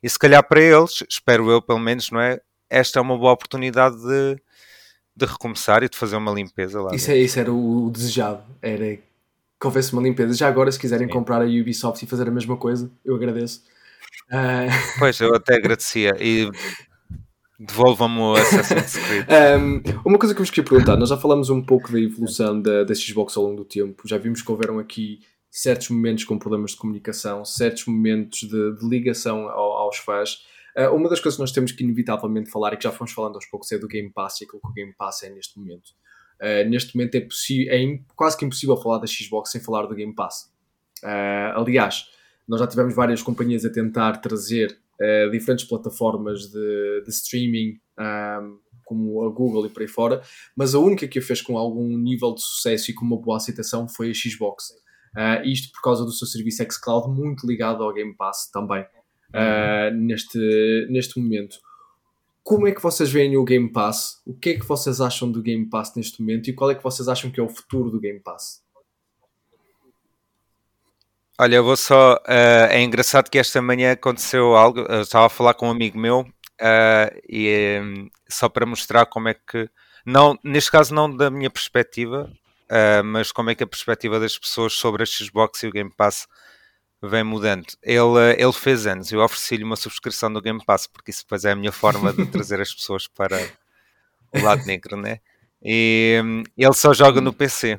e se calhar para eles, espero eu pelo menos, não é? Esta é uma boa oportunidade de, de recomeçar e de fazer uma limpeza lá. Isso, é, isso era o, desejado, era que houvesse uma limpeza. Já agora, se quiserem Sim. comprar a Ubisoft e fazer a mesma coisa, eu agradeço. Uh... Pois, eu até agradecia. E devolvam-me o Assassin's Creed. um, uma coisa que eu vos queria perguntar, nós já falamos um pouco da evolução da, da Xbox ao longo do tempo, já vimos que houveram aqui certos momentos com problemas de comunicação, certos momentos de, de ligação ao, aos fãs. Uh, uma das coisas que nós temos que inevitavelmente falar, e que já fomos falando aos poucos, é do Game Pass e aquilo que o Game Pass é neste momento. Uh, neste momento é, é quase que impossível falar da Xbox sem falar do Game Pass. Uh, aliás, nós já tivemos várias companhias a tentar trazer diferentes plataformas de, de streaming, um, como a Google e por aí fora, mas a única que a fez com algum nível de sucesso e com uma boa aceitação foi a Xbox. Isto por causa do seu serviço xCloud, muito ligado ao Game Pass também, uh, neste, neste momento. Como é que vocês veem o Game Pass? O que é que vocês acham do Game Pass neste momento e qual é que vocês acham que é o futuro do Game Pass? Olha, eu vou só. Uh, é engraçado que esta manhã aconteceu algo. Eu estava a falar com um amigo meu e um, só para mostrar como é que. Não, neste caso, não da minha perspectiva, uh, mas como é que a perspectiva das pessoas sobre a Xbox e o Game Pass vem mudando. Ele, ele fez anos, eu ofereci-lhe uma subscrição do Game Pass, porque isso depois é a minha forma de trazer as pessoas para o lado negro, né? E um, ele só joga no PC.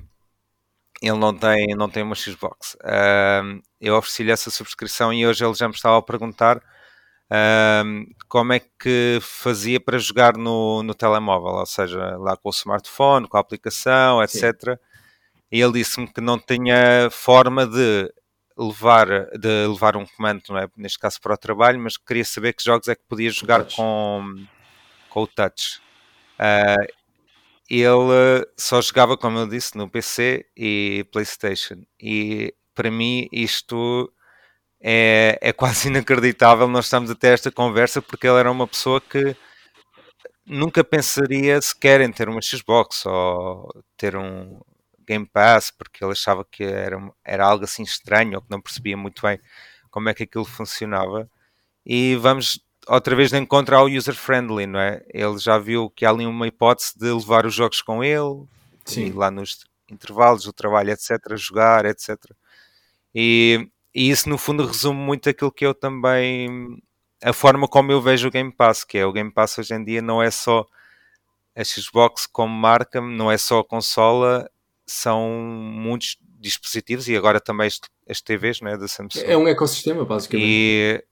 Ele não tem, não tem uma Xbox. Uh, eu ofereci-lhe essa subscrição e hoje ele já me estava a perguntar uh, como é que fazia para jogar no, no telemóvel, ou seja, lá com o smartphone, com a aplicação, etc. Sim. E ele disse-me que não tinha forma de levar, de levar um comando, não é? neste caso para o trabalho, mas queria saber que jogos é que podia jogar com, com o touch. Uh, ele só jogava, como eu disse, no PC e PlayStation. E para mim isto é, é quase inacreditável. Nós estamos até esta conversa porque ele era uma pessoa que nunca pensaria sequer em ter uma Xbox ou ter um Game Pass, porque ele achava que era, era algo assim estranho ou que não percebia muito bem como é que aquilo funcionava. E vamos outra vez de encontro ao user-friendly, não é? Ele já viu que há ali uma hipótese de levar os jogos com ele, Sim. lá nos intervalos do trabalho, etc., jogar, etc. E e isso no fundo resume muito aquilo que eu também a forma como eu vejo o Game Pass, que é o Game Pass hoje em dia não é só a Xbox como marca, não é só a consola, são muitos dispositivos e agora também as, TVs né, da Samsung. É um ecossistema, basicamente. E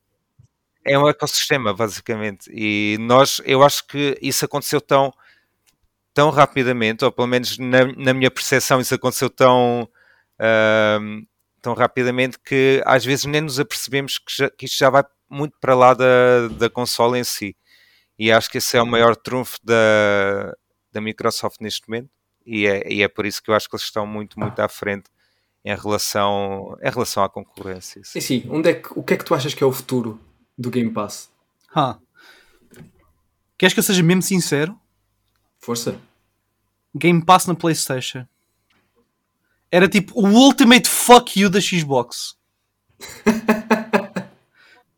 é um ecossistema, basicamente. E nós, eu acho que isso aconteceu tão, tão rapidamente, ou pelo menos na, na minha percepção, isso aconteceu tão. Uh, tão rapidamente que às vezes nem nos apercebemos que, já, que isto já vai muito para lá da, da consola em si. E acho que esse é o maior trunfo da, da Microsoft neste momento. E é, e é por isso que eu acho que eles estão muito, muito à frente em relação, em relação à concorrência. Sim, sim. Onde é que, o que é que tu achas que é o futuro do Game Pass? Huh. Queres que eu seja mesmo sincero? Força. Game Pass na PlayStation. Era tipo o ultimate fuck you da Xbox.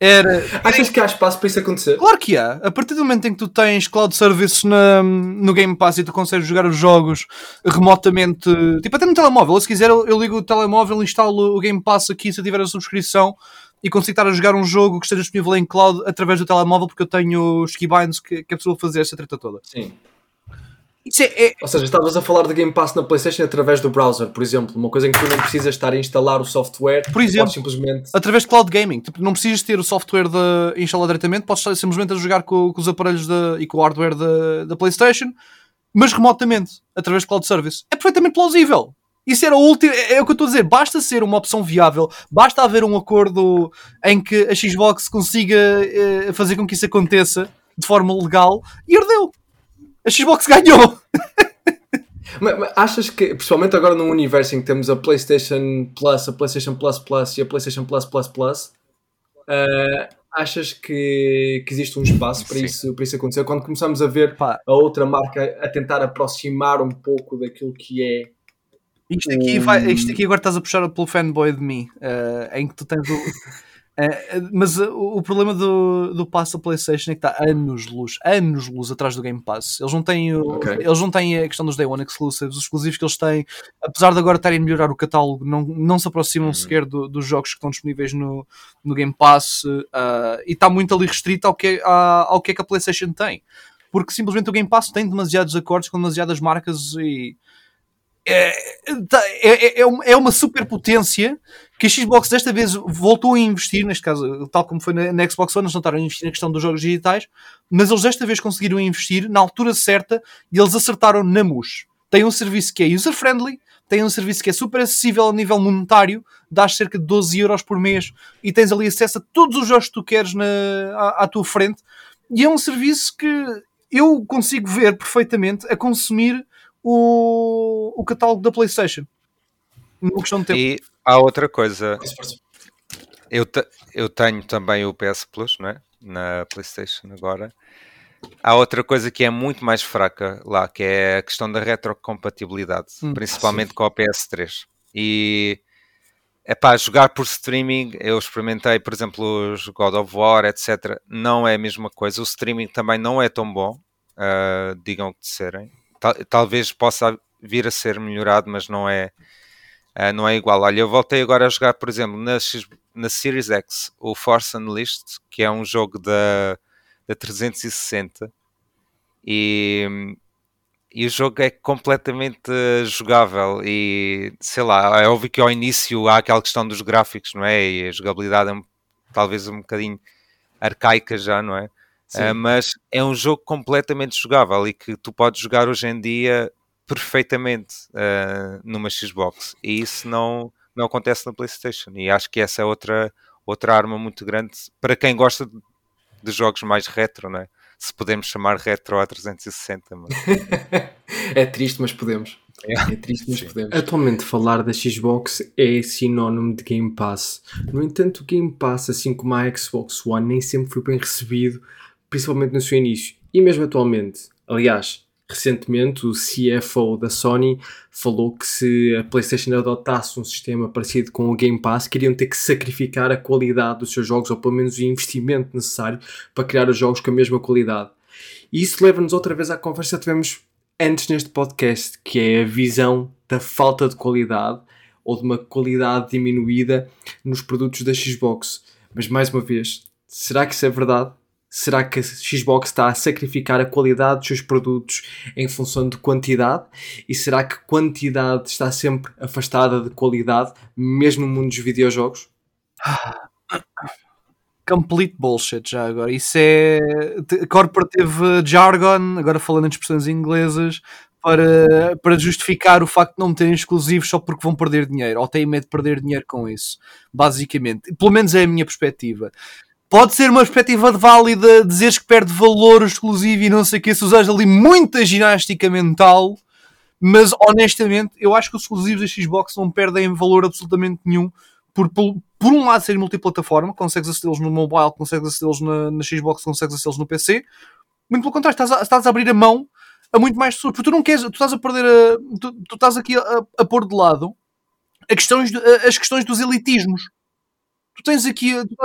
Era. Achas que há espaço para isso acontecer? Claro que há. A partir do momento em que tu tens cloud service na, no Game Pass e tu consegues jogar os jogos remotamente, tipo até no telemóvel. Ou se quiser, eu, eu ligo o telemóvel, instalo o Game Pass aqui se eu tiver a subscrição e consigo estar a jogar um jogo que esteja disponível em cloud através do telemóvel porque eu tenho os keybinds que, que é possível fazer essa treta toda. Sim. Isso é, é- Ou seja, estavas a falar de Game Pass na PlayStation através do browser, por exemplo. Uma coisa em que tu não precisas estar a instalar o software. Por exemplo. podes simplesmente. através de cloud gaming. Tipo, não precisas ter o software de instalar diretamente, podes estar simplesmente a jogar com, com os aparelhos da- e com o hardware da, da PlayStation, mas remotamente, através de cloud service. É perfeitamente plausível. Isso era o último. É, é o que eu estou a dizer. Basta ser uma opção viável, basta haver um acordo em que a Xbox consiga eh, fazer com que isso aconteça de forma legal e ardeu. A Xbox ganhou. Mas, mas achas que, principalmente agora num universo em que temos a PlayStation Plus, a PlayStation Plus Plus e a PlayStation Plus Plus Plus, ah, achas que, que existe um espaço para Sim. isso, para isso acontecer? Quando começamos a ver Pá. a outra marca a tentar aproximar um pouco daquilo que é. Isto aqui, vai, isto aqui agora estás a puxar pelo fanboy de mim, eh, em que tu tens o. eh, eh, mas eh, o, o problema do, do passo da PlayStation é que está anos luz, anos luz atrás do Game Pass. Eles não têm, o- Ok. eles não têm a questão dos Day One Exclusives, os exclusivos que eles têm, apesar de agora estarem a melhorar o catálogo, não, não se aproximam Uhum. sequer do- dos jogos que estão disponíveis no, no Game Pass eh, e está muito ali restrito ao que, é- ao que é que a PlayStation tem. Porque simplesmente o Game Pass tem demasiados acordos com demasiadas marcas e é, tá- é, é- é uma, é uma superpotência que a Xbox desta vez voltou a investir, neste caso, tal como foi na, na Xbox One, eles não estaram a investir na questão dos jogos digitais, mas eles desta vez conseguiram investir na altura certa e eles acertaram na mus. Tem um serviço que é user-friendly, tem um serviço que é super acessível a nível monetário, dás cerca de 12 euros por mês e tens ali acesso a todos os jogos que tu queres na, à, à tua frente. E é um serviço que eu consigo ver perfeitamente a consumir o, o catálogo da PlayStation. Numa questão de tempo. E há outra coisa. Eu, te- eu tenho também o PS Plus, não é? Na PlayStation agora. Há outra coisa que é muito mais fraca lá, que é a questão da retrocompatibilidade, Hum. principalmente com a PS3. E é pá, jogar por streaming, eu experimentei, por exemplo, os God of War, etc. Não é a mesma coisa. O streaming também não é tão bom, ah, digam o que disserem. Tal- talvez possa vir a ser melhorado, mas não é, ah, não é igual. Olha, eu voltei agora a jogar, por exemplo, na, X- na Series X, o Force Unleashed, que é um jogo da, da 360, e, e o jogo é completamente jogável. E sei lá, é óbvio que ao início há aquela questão dos gráficos, não é? E a jogabilidade é um- talvez um bocadinho arcaica já, não é? Ah, mas é um jogo completamente jogável e que tu podes jogar hoje em dia perfeitamente ah, numa Xbox e isso não, não acontece na PlayStation e acho que essa é outra, outra arma muito grande para quem gosta de, de jogos mais retro, não é? Se podemos chamar retro a 360, mas... é triste, mas podemos. É triste, mas podemos. Atualmente, falar da Xbox é sinónimo de Game Pass. No entanto, o Game Pass, assim como a Xbox One, nem sempre foi bem recebido, principalmente no seu início. E mesmo atualmente. Aliás, recentemente, o CFO da Sony falou que se a PlayStation adotasse um sistema parecido com o Game Pass, queriam ter que sacrificar a qualidade dos seus jogos, ou pelo menos o investimento necessário para criar os jogos com a mesma qualidade. E isso leva-nos outra vez à conversa que tivemos antes neste podcast, que é a visão da falta de qualidade ou de uma qualidade diminuída nos produtos da Xbox. Mas mais uma vez, será que isso é verdade? Será que a Xbox está a sacrificar a qualidade dos seus produtos em função de quantidade? E será que quantidade está sempre afastada de qualidade, mesmo no mundo dos videojogos? Complete bullshit já agora. Isso é corporative jargon, agora falando em expressões inglesas, para, para justificar o facto de não terem exclusivos só porque vão perder dinheiro, ou têm medo de perder dinheiro com isso. Basicamente. Pelo menos é a minha perspectiva. Pode ser uma perspectiva válida dizeres que perde valor exclusivo e não sei o que, se usares ali muita ginástica mental, mas honestamente eu acho que os exclusivos da Xbox não perdem valor absolutamente nenhum por, por, por um lado serem multiplataforma, consegues acedê-los no mobile, consegues acedê-los na, na Xbox, consegues acedê-los no PC. Muito pelo contrário, estás a, estás a abrir a mão a muito mais pessoas, porque tu não queres, tu estás a perder a, tu, tu estás aqui a, a pôr de lado a questões, de- as questões dos elitismos. Tu tens aqui, tu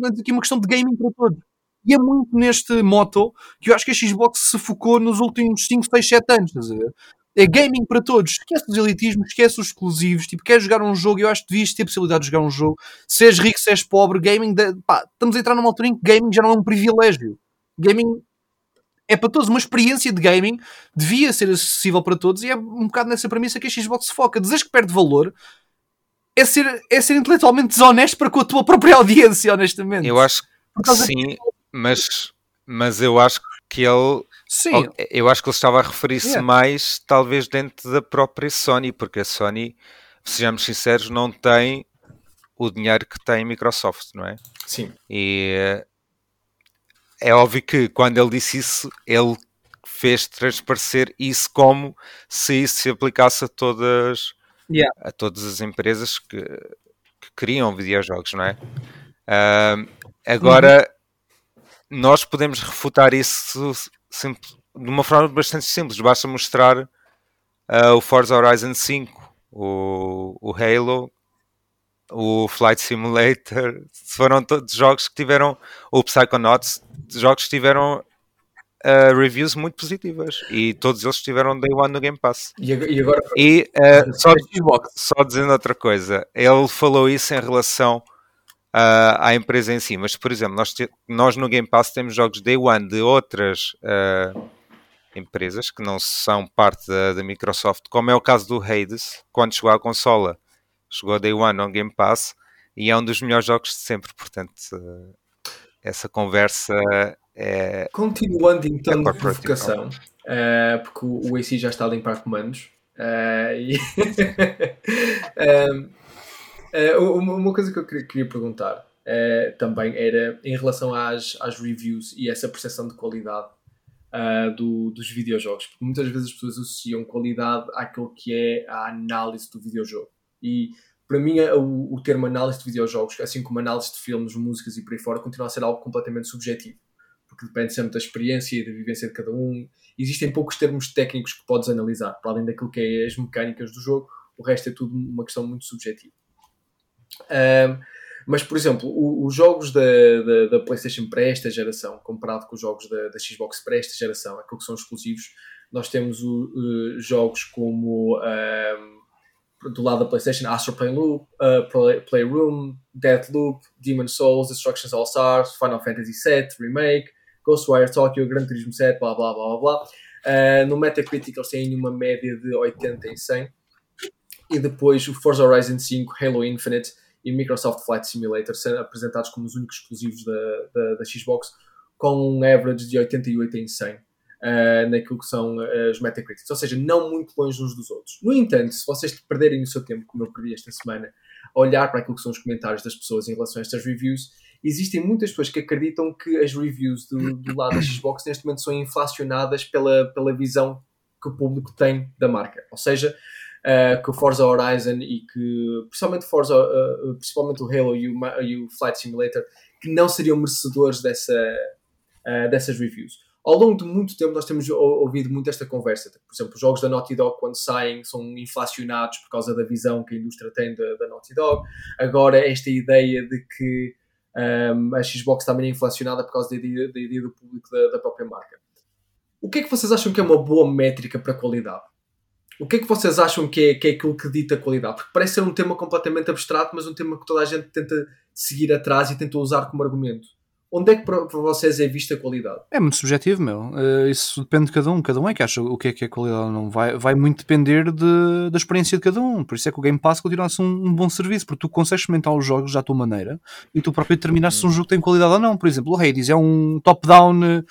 tens aqui uma questão de gaming para todos. E é muito neste moto que eu acho que a Xbox se focou nos últimos 5, 6, 7 anos, estás? É gaming para todos. Esquece os elitismos, esquece os exclusivos. Tipo, queres jogar um jogo? Eu acho que devias ter a possibilidade de jogar um jogo. Se és rico, se és pobre, gaming. De... Pá, estamos a entrar numa altura em que gaming já não é um privilégio. Gaming é para todos. Uma experiência de gaming devia ser acessível para todos e é um bocado nessa premissa que a Xbox se foca. Dizes que perde valor é ser, é ser intelectualmente desonesto para com a tua própria audiência, honestamente. Eu acho que sim, mas, mas eu acho que ele Sim. Eu acho que ele estava a referir-se yeah. mais, talvez, dentro da própria Sony, porque a Sony, sejamos sinceros, não tem o dinheiro que tem a Microsoft, não é? Sim. E é óbvio que quando ele disse isso, ele fez transparecer isso como se isso se aplicasse a todas, yeah. a todas as empresas que, que criam videojogos, não é? Uh, agora, uhum. nós podemos refutar isso de uma forma bastante simples. Basta mostrar uh, o Forza Horizon 5, o, o Halo, o Flight Simulator. Foram todos jogos que tiveram, o Psychonauts, jogos que tiveram uh, reviews muito positivas e todos eles tiveram Day One no Game Pass. E agora, e uh, só, só dizendo outra coisa, ele falou isso em relação uh, à empresa em si. Mas, por exemplo, nós, nós no Game Pass temos jogos Day One de outras uh, empresas que não são parte da, da, Microsoft, como é o caso do Hades, quando chegou à consola, chegou Day One no Game Pass e é um dos melhores jogos de sempre. Portanto, essa conversa é. Continuando então é na provocação, uh, porque o AC já está a limpar comandos. Uh, e Uh, uma coisa que eu queria perguntar uh, também era em relação às, às reviews e essa percepção de qualidade do, dos videojogos, porque muitas vezes as pessoas associam qualidade àquilo que é a análise do videojogo. E para mim, o, o termo análise de videojogos, assim como análise de filmes, músicas e por aí fora, continua a ser algo completamente subjetivo, porque depende sempre da experiência e da vivência de cada um. Existem poucos termos técnicos que podes analisar, para além daquilo que é as mecânicas do jogo, o resto é tudo uma questão muito subjetiva. Um, mas, por exemplo, o, os jogos da, da, da, PlayStation para esta geração, comparado com os jogos da, da Xbox para esta geração, aquilo que são exclusivos, nós temos o, uh, jogos como um, do lado da PlayStation, Astro Playroom, uh, Play, Playroom, Deathloop, Demon Souls, Destructions All Stars, Final Fantasy VII Remake, Ghostwire Tokyo, Gran Turismo 7, blá blá blá blá. Uh, no Metacritic eles têm uma média de 80 em 100. E depois o Forza Horizon 5, Halo Infinite e Microsoft Flight Simulator sendo apresentados como os únicos exclusivos da, da, da Xbox, com um average de 88 em 100 uh, naquilo que são uh, os Metacritics, ou seja, não muito longe uns dos outros. No entanto, se vocês perderem o seu tempo, como eu perdi esta semana, a olhar para aquilo que são os comentários das pessoas em relação a estas reviews, existem muitas pessoas que acreditam que as reviews do, do lado da Xbox neste momento são inflacionadas pela, pela visão que o público tem da marca. Ou seja, uh, que o Forza Horizon e que principalmente, Forza, uh, principalmente o Halo e o, e o, Flight Simulator que não seriam merecedores dessa, uh, dessas reviews. Ao longo de muito tempo nós temos ouvido muito esta conversa. Por exemplo, os jogos da Naughty Dog quando saem são inflacionados por causa da visão que a indústria tem da, da Naughty Dog. Agora esta ideia de que um, a Xbox também é inflacionada por causa da ideia, da ideia do público da, da própria marca. O que é que vocês acham que é uma boa métrica para qualidade? O que é que vocês acham que é, que é aquilo que dita a qualidade? Porque parece ser um tema completamente abstrato, mas um tema que toda a gente tenta seguir atrás e tenta usar como argumento. Onde é que para, vocês é vista a qualidade? É muito subjetivo, meu. Uh, isso depende de cada um. Cada um é que acha o que é que é qualidade ou não. Vai, vai muito depender de, da experiência de cada um. Por isso é que o Game Pass continua a ser um, um bom serviço, porque tu consegues experimentar os jogos da tua maneira e tu próprio determinar se um jogo tem qualidade ou não. Por exemplo, o Hades é um top-down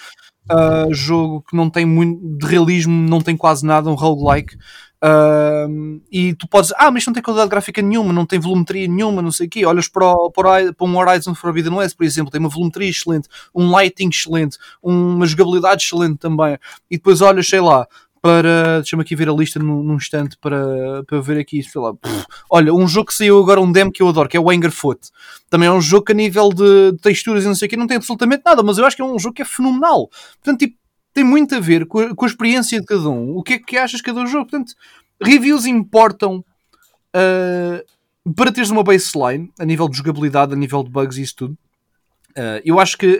uh, jogo que não tem muito de realismo, não tem quase nada, um roguelike. Uh, e tu podes, ah, mas não tem qualidade gráfica nenhuma, não tem volumetria nenhuma, não sei o quê. Olhas para, para, para um Horizon Forbidden West, por exemplo, tem uma volumetria excelente, um lighting excelente, uma jogabilidade excelente também. E depois olhas, sei lá, para. Deixa-me aqui ver a lista num, num instante para, para ver aqui, sei lá. Olha, um jogo que saiu agora, um demo que eu adoro, que é o Angerfoot. Também é um jogo que a nível de, de texturas e não sei o que não tem absolutamente nada, mas eu acho que é um jogo que é fenomenal. Portanto, tipo, tem muito a ver com a, com a experiência de cada um. O que é que achas de cada jogo? Portanto, reviews importam uh, para teres uma baseline, a nível de jogabilidade, a nível de bugs e isso tudo, uh, eu acho que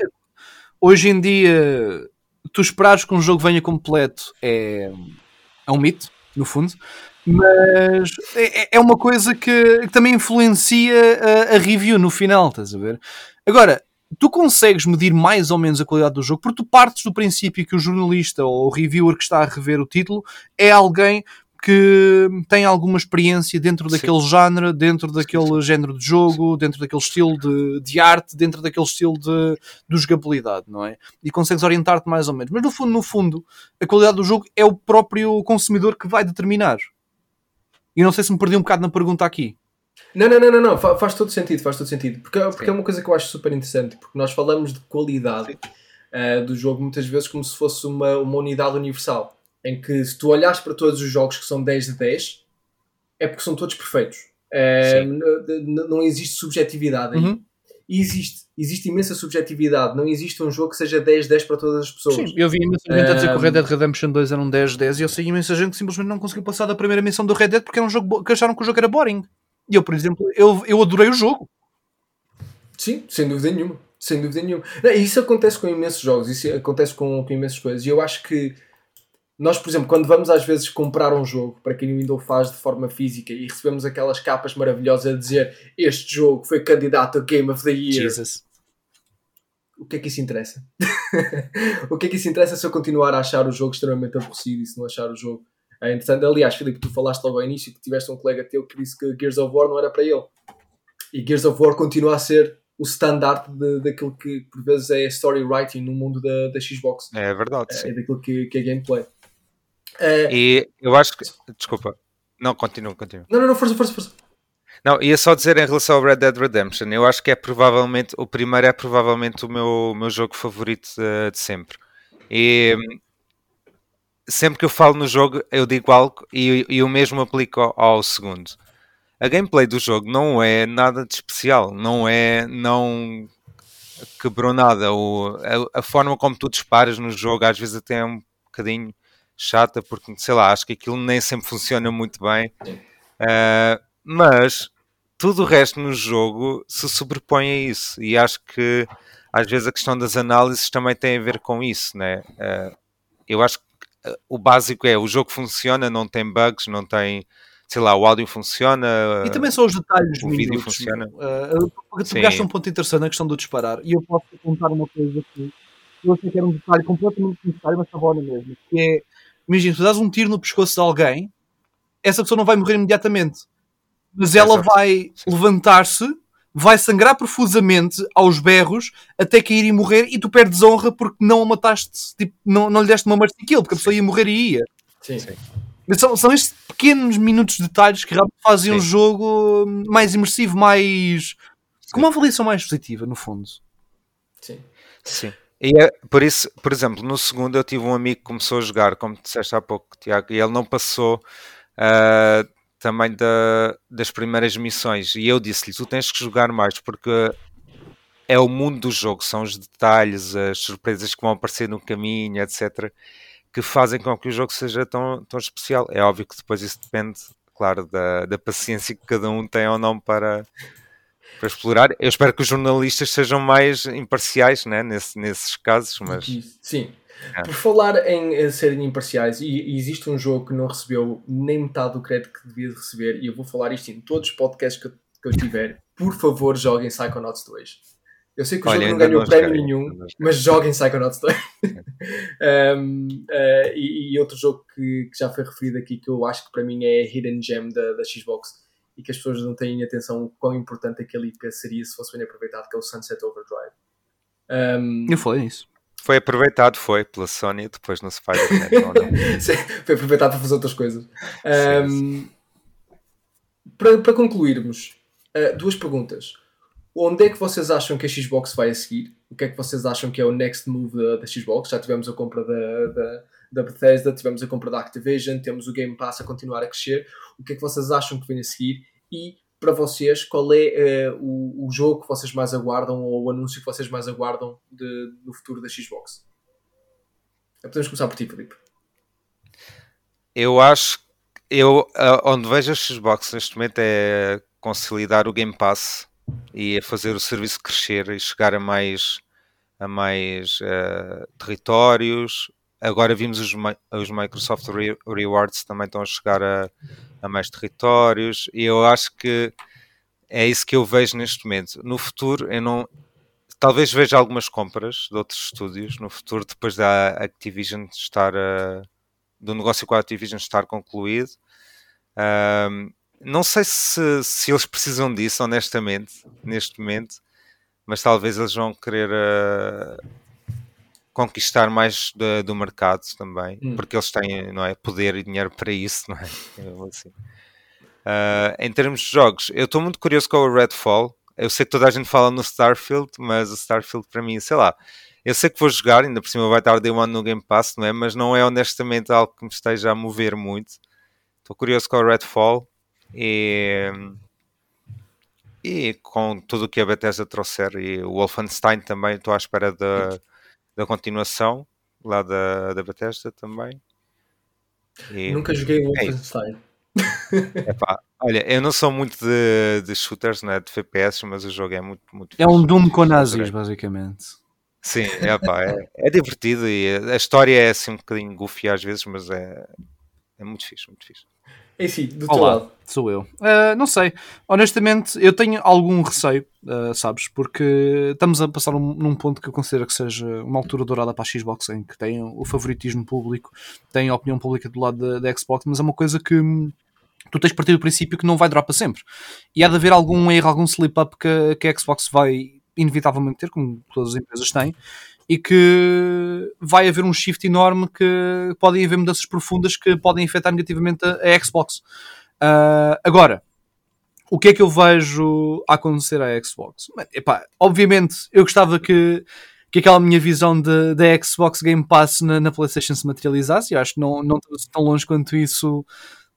hoje em dia tu esperares que um jogo venha completo é, é um mito, no fundo, mas é, é uma coisa que, que também influencia a, a, review no final, estás a ver? Agora, tu consegues medir mais ou menos a qualidade do jogo porque tu partes do princípio que o jornalista ou o reviewer que está a rever o título é alguém que tem alguma experiência dentro daquele sim. género, dentro daquele sim, sim. género de jogo, dentro daquele estilo de, de arte, dentro daquele estilo de, de jogabilidade, não é? E consegues orientar-te mais ou menos. Mas no fundo, no fundo, a qualidade do jogo é o próprio consumidor que vai determinar. E não sei se me perdi um bocado na pergunta aqui. Não, não, não, não, não. faz todo sentido, faz todo sentido. Porque, porque é uma coisa que eu acho super interessante, porque nós falamos de qualidade uh, do jogo muitas vezes como se fosse uma, uma unidade universal em que se tu olhares para todos os jogos que são 10 de 10, é porque são todos perfeitos. É, não existe subjetividade aí. Uhum. Existe, existe imensa subjetividade. Não existe um jogo que seja 10 10 para todas as pessoas. Sim, eu vi imensa gente a dizer que o Red Dead Redemption 2 era um 10 10 e eu sei imensa gente que simplesmente não conseguiu passar da primeira missão do Red Dead porque era um jogo que acharam que o jogo era boring. E eu, por exemplo, eu, eu adorei o jogo. Sim, sem dúvida nenhuma. Sem dúvida nenhuma. Não, isso acontece com imensos jogos, isso acontece com, com imensas coisas. E eu acho que nós, por exemplo, quando vamos às vezes comprar um jogo, para quem ainda o faz de forma física, e recebemos aquelas capas maravilhosas a dizer este jogo foi candidato a Game of the Year. Jesus. O que é que isso interessa? o que é que isso interessa se eu continuar a achar o jogo extremamente aborrecido e se não achar o jogo é interessante? Aliás, Filipe, tu falaste logo ao início que tiveste um colega teu que disse que Gears of War não era para ele. E Gears of War continua a ser o standard daquilo que por vezes é story writing no mundo da, da Xbox. É verdade. É, é daquilo que, que é gameplay. Uh, e eu acho que. Desculpa. Não, continua, continua. Não, não, não, força, força, força. Não, ia só dizer em relação ao Red Dead Redemption, eu acho que é provavelmente, o primeiro é provavelmente o meu, meu jogo favorito de, de sempre. E sempre que eu falo no jogo, eu digo algo e, e o mesmo aplico ao, ao, segundo. A gameplay do jogo não é nada de especial, não é, não quebrou nada. O, a, a forma como tu disparas no jogo às vezes até é um bocadinho chata, porque sei lá, acho que aquilo nem sempre funciona muito bem. Uh, mas tudo o resto no jogo se sobrepõe a isso, e acho que às vezes a questão das análises também tem a ver com isso, né? Uh, eu acho que uh, o básico é o jogo funciona, não tem bugs, não tem sei lá, o áudio funciona. E também são os detalhes o vídeo funciona. Uh, tu pegaste um ponto interessante na questão do disparar, e eu posso contar uma coisa que eu achei que era um detalhe completamente necessário, mas estava na mesmo, que é Imagina, tu dás um tiro no pescoço de alguém, essa pessoa não vai morrer imediatamente. Mas ela vai levantar-se, vai sangrar profusamente aos berros até cair e morrer e tu perdes honra porque não a mataste, tipo, não, não lhe deste uma mercy kill, porque a pessoa ia morrer e ia. Sim. Sim. São, são estes pequenos minutos de detalhes que realmente fazem o um jogo mais imersivo, mais. com uma avaliação mais positiva, no fundo. Sim. Sim. E é, por isso, por exemplo, no segundo eu tive um amigo que começou a jogar, como disseste há pouco, Tiago, e ele não passou uh, também da, das primeiras missões. E eu disse-lhe: tu tens que jogar mais, porque é o mundo do jogo, são os detalhes, as surpresas que vão aparecer no caminho, etc., que fazem com que o jogo seja tão, tão especial. É óbvio que depois isso depende, claro, da, da paciência que cada um tem ou não para para explorar. Eu espero que os jornalistas sejam mais imparciais né, Nesse, nesses casos, mas... Sim. É. Por falar em serem imparciais, e, e, existe um jogo que não recebeu nem metade do crédito que devia receber, e eu vou falar isto em todos os podcasts que eu, que eu tiver. Por favor, joguem Psychonauts 2. Eu sei que o Olha, jogo não ganhou prémio nenhum, mas joguem Psychonauts 2. um, uh, e, e, outro jogo que, que, já foi referido aqui, que eu acho que para mim é Hidden Gem da, da Xbox, e que as pessoas não têm atenção quão importante aquele IP seria se fosse bem aproveitado, que é o Sunset Overdrive. Um, eu falei nisso. Foi aproveitado, foi, pela Sony, depois no Spider-Man. foi aproveitado para fazer outras coisas. Um, sim, sim. Para, para concluirmos, uh, duas perguntas. Onde é que vocês acham que a Xbox vai a seguir? O que é que vocês acham que é o next move da, da Xbox? Já tivemos a compra da, da, da Bethesda, tivemos a compra da Activision, temos o Game Pass a continuar a crescer. O que é que vocês acham que vem a seguir? E para vocês, qual é uh, o, o, jogo que vocês mais aguardam ou o anúncio que vocês mais aguardam de, no futuro da Xbox? Podemos começar por ti, Felipe. Eu acho eu uh, onde vejo a Xbox neste momento é consolidar o Game Pass e a fazer o serviço crescer e chegar a mais, a mais uh, territórios. Agora vimos os, os Microsoft Re Rewards também estão a chegar a, a mais territórios e eu acho que é isso que eu vejo neste momento. No futuro, eu não. Talvez veja algumas compras de outros estúdios no futuro, depois da Activision estar. Uh, do negócio com a Activision estar concluído. Um, não sei se, se eles precisam disso, honestamente, neste momento, mas talvez eles vão querer uh, conquistar mais do, do mercado também, hum. porque eles têm não é, poder e dinheiro para isso, não é? Assim. Uh, em termos de jogos, eu estou muito curioso com o Redfall. Eu sei que toda a gente fala no Starfield, mas o Starfield para mim, sei lá, eu sei que vou jogar, ainda por cima vai estar Day One no Game Pass, não é? Mas não é honestamente algo que me esteja a mover muito. Estou curioso com o Redfall e, e com tudo o que a Bethesda trouxer e o Wolfenstein também estou à espera da, da continuação lá da, da Bethesda também. E, Nunca joguei o é Wolfenstein. Epá, olha, eu não sou muito de, de shooters, né, de FPS, mas o jogo é muito, muito É um Doom com nazis, basicamente. Sim, epá, é, é divertido e a história é assim um bocadinho goofy às vezes, mas é, é muito fixe, muito fixe. É sim, do teu Olá, lado. sou eu. Uh, não sei, honestamente, eu tenho algum receio, uh, sabes, porque estamos a passar um, num ponto que eu considero que seja uma altura dourada para a Xbox, em que tem o favoritismo público, tem a opinião pública do lado da, da Xbox, mas é uma coisa que tu tens de partir do princípio que não vai durar para sempre. E há de haver algum erro, algum slip-up que, que a Xbox vai inevitavelmente ter, como todas as empresas têm, e que vai haver um shift enorme que podem haver mudanças profundas que podem afetar negativamente a, a Xbox. Uh, agora, o que é que eu vejo a acontecer à Xbox? Epá, obviamente, eu gostava que, que aquela minha visão da Xbox Game Pass na, na, PlayStation se materializasse. Eu acho que não, não estamos tão longe quanto isso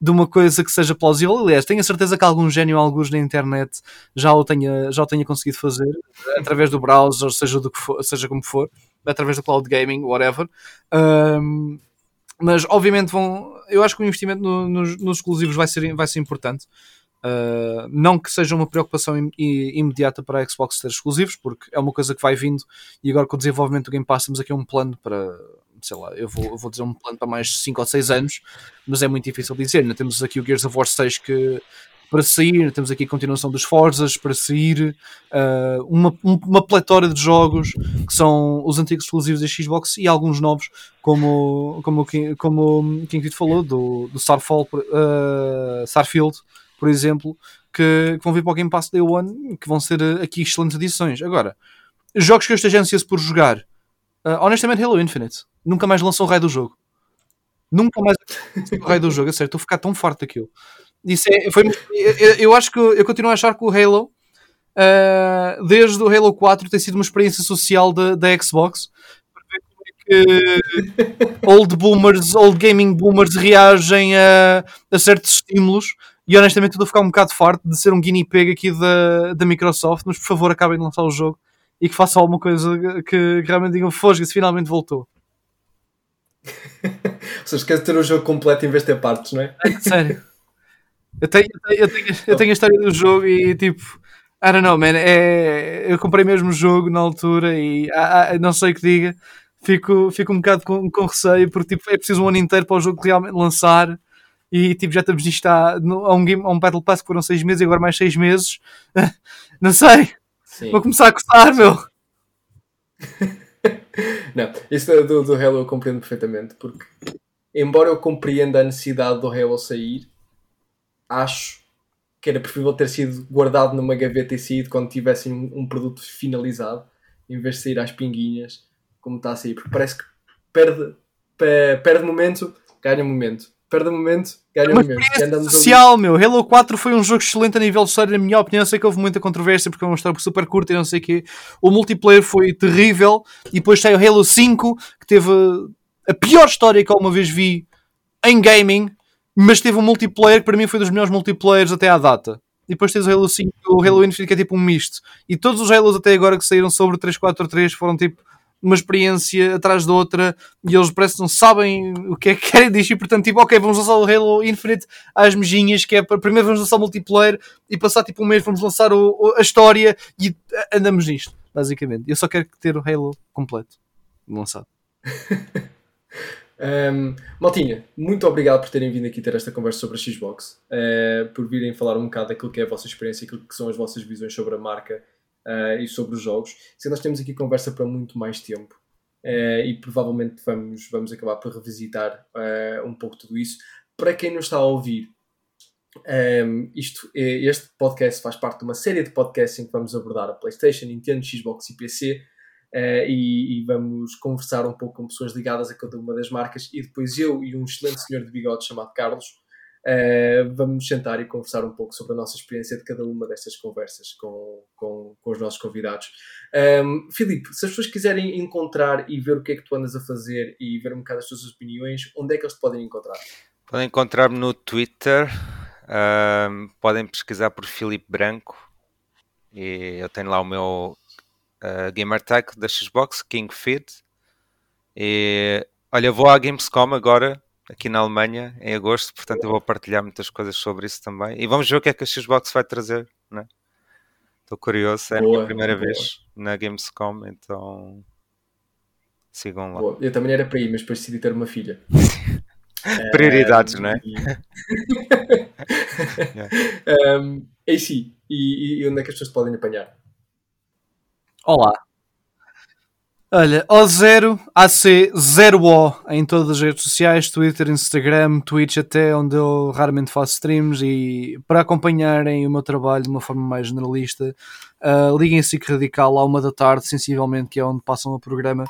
de uma coisa que seja plausível. Aliás, tenho a certeza que algum gênio, alguns na internet, já o tenha, já o tenha conseguido fazer através do browser, seja, do que for, seja como for, através do cloud gaming, whatever. Um, mas obviamente vão. Eu acho que o investimento no, nos, nos, exclusivos vai ser, vai ser importante. Uh, não que seja uma preocupação im, imediata para a Xbox ter exclusivos, porque é uma coisa que vai vindo e agora com o desenvolvimento do Game Pass temos aqui um plano para sei lá, eu vou, eu vou dizer um plano para mais 5 ou 6 anos, mas é muito difícil dizer. Ainda temos aqui o Gears of War 6 que, para sair, temos aqui a continuação dos Forzas para sair, uh, uma, uma pletora de jogos que são os antigos exclusivos da Xbox e alguns novos, como, como, como o King falou, do, do Starfall, uh, Starfield, por exemplo, que, que, vão vir para o Game Pass Day One, que vão ser aqui excelentes edições. Agora, jogos que eu esteja ansioso por jogar, uh, honestamente, Halo Infinite nunca mais lançou o raio do jogo. Nunca mais o raio do jogo, é certo, estou a ficar tão farto daquilo. Isso é, foi, eu, eu, acho que eu continuo a achar que o Halo, uh, desde o Halo 4, tem sido uma experiência social da, Xbox old boomers, old gaming boomers reagem a, a certos estímulos. E honestamente, estou a ficar um bocado farto de ser um guinea pig aqui da, da Microsoft, mas por favor, acabem de lançar o jogo e que façam alguma coisa que, que realmente digam: Fosga-se, finalmente voltou. Ou seja, queres ter o jogo completo em vez de ter partes, não é? é sério. Eu tenho, eu, tenho, eu tenho a história do jogo e tipo, I don't know, man. É, eu comprei mesmo o jogo na altura e ah, ah, não sei o que diga. Fico, fico um bocado com, com receio porque tipo, é preciso um ano inteiro para o jogo realmente lançar e tipo, já estamos nisto a, a, um, game, um Battle Pass que foram 6 meses e agora mais 6 meses. não sei. Sim. Vou começar a coçar, meu. não, isso do, do Halo eu compreendo perfeitamente, porque embora eu compreenda a necessidade do Halo sair, acho que era preferível ter sido guardado numa gaveta e saído quando tivessem um, um, produto finalizado, em vez de sair às pinguinhas, como está a sair, porque parece que perde, perde momento, ganha momento perde o momento, ganha o momento. Social, meu. Halo 4 foi um jogo excelente a nível de história, na minha opinião. Sei que houve muita controvérsia porque é uma história super curta e não sei o quê. O multiplayer foi terrível. E depois saiu Halo 5, que teve a pior história que alguma vez vi em gaming, mas teve um multiplayer que para mim foi dos melhores multiplayers até à data. E depois tens o Halo 5 o Halo Infinite que é tipo um misto. E todos os Halos até agora que saíram sobre 343 foram tipo uma experiência atrás da outra e eles parece que não sabem o que é que querem dizer e portanto tipo, ok, vamos lançar o Halo Infinite às mejinhas, que é primeiro vamos lançar o multiplayer e passar tipo um mês vamos lançar o, a história e andamos nisto, basicamente. Eu só quero ter o Halo completo lançado. Um, Maltinha, muito obrigado por terem vindo aqui ter esta conversa sobre a Xbox, uh, por virem falar um bocado daquilo que é a vossa experiência, aquilo que são as vossas visões sobre a marca uh, e sobre os jogos. Se nós temos aqui conversa para muito mais tempo uh, e provavelmente vamos, vamos acabar por revisitar um pouco tudo isso. Para quem não está a ouvir, um, isto, este podcast faz parte de uma série de podcasts em que vamos abordar a PlayStation, Nintendo, Xbox e PC Uh, e, e, vamos conversar um pouco com pessoas ligadas a cada uma das marcas e depois eu e um excelente senhor de bigode chamado Carlos uh, vamos sentar e conversar um pouco sobre a nossa experiência de cada uma destas conversas com, com, com os nossos convidados. Um, ehm, Filipe, se as pessoas quiserem encontrar e ver o que é que tu andas a fazer e ver um bocado as tuas opiniões, onde é que eles te podem encontrar? Podem encontrar-me no Twitter, ehm, podem pesquisar por Filipe Branco e eu tenho lá o meu uh, Gamertag da Xbox, King Fit. E olha, vou à Gamescom agora, aqui na Alemanha, em agosto, portanto eu vou partilhar muitas coisas sobre isso também. E vamos ver o que é que a Xbox vai trazer, né? Estou curioso, é a minha primeira boa. vez na Gamescom, então sigam lá. Boa. Eu também era para ir, mas depois decidi ter uma filha. Prioridades, não é? um, é sim. E, e onde é que as pessoas podem apanhar? Olá. Olha, O0, AC0O em todas as redes sociais, Twitter, Instagram, Twitch até, onde eu raramente faço streams e para acompanharem o meu trabalho de uma forma mais generalista, uh, liguem SIC Radical à uma da tarde, sensivelmente, que é onde passam o programa.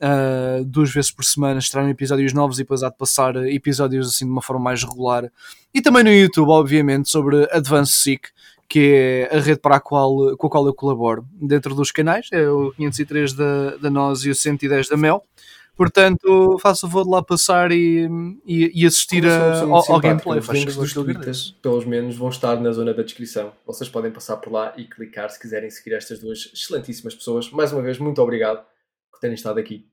Uh, duas vezes por semana extraem episódios novos e depois há de passar episódios assim de uma forma mais regular. E também no YouTube, obviamente, sobre Advanced Seek, que é a rede para a qual, com a qual eu colaboro dentro dos canais, é o 503 da, da Nós e o 110 da Mel. Portanto, faço o favor de lá passar e, e, e assistir a, ao, ao gameplay. Os links dos tweets, pelos menos, vão estar na zona da descrição. Vocês podem passar por lá e clicar se quiserem seguir estas duas excelentíssimas pessoas. Mais uma vez, muito obrigado por terem estado aqui.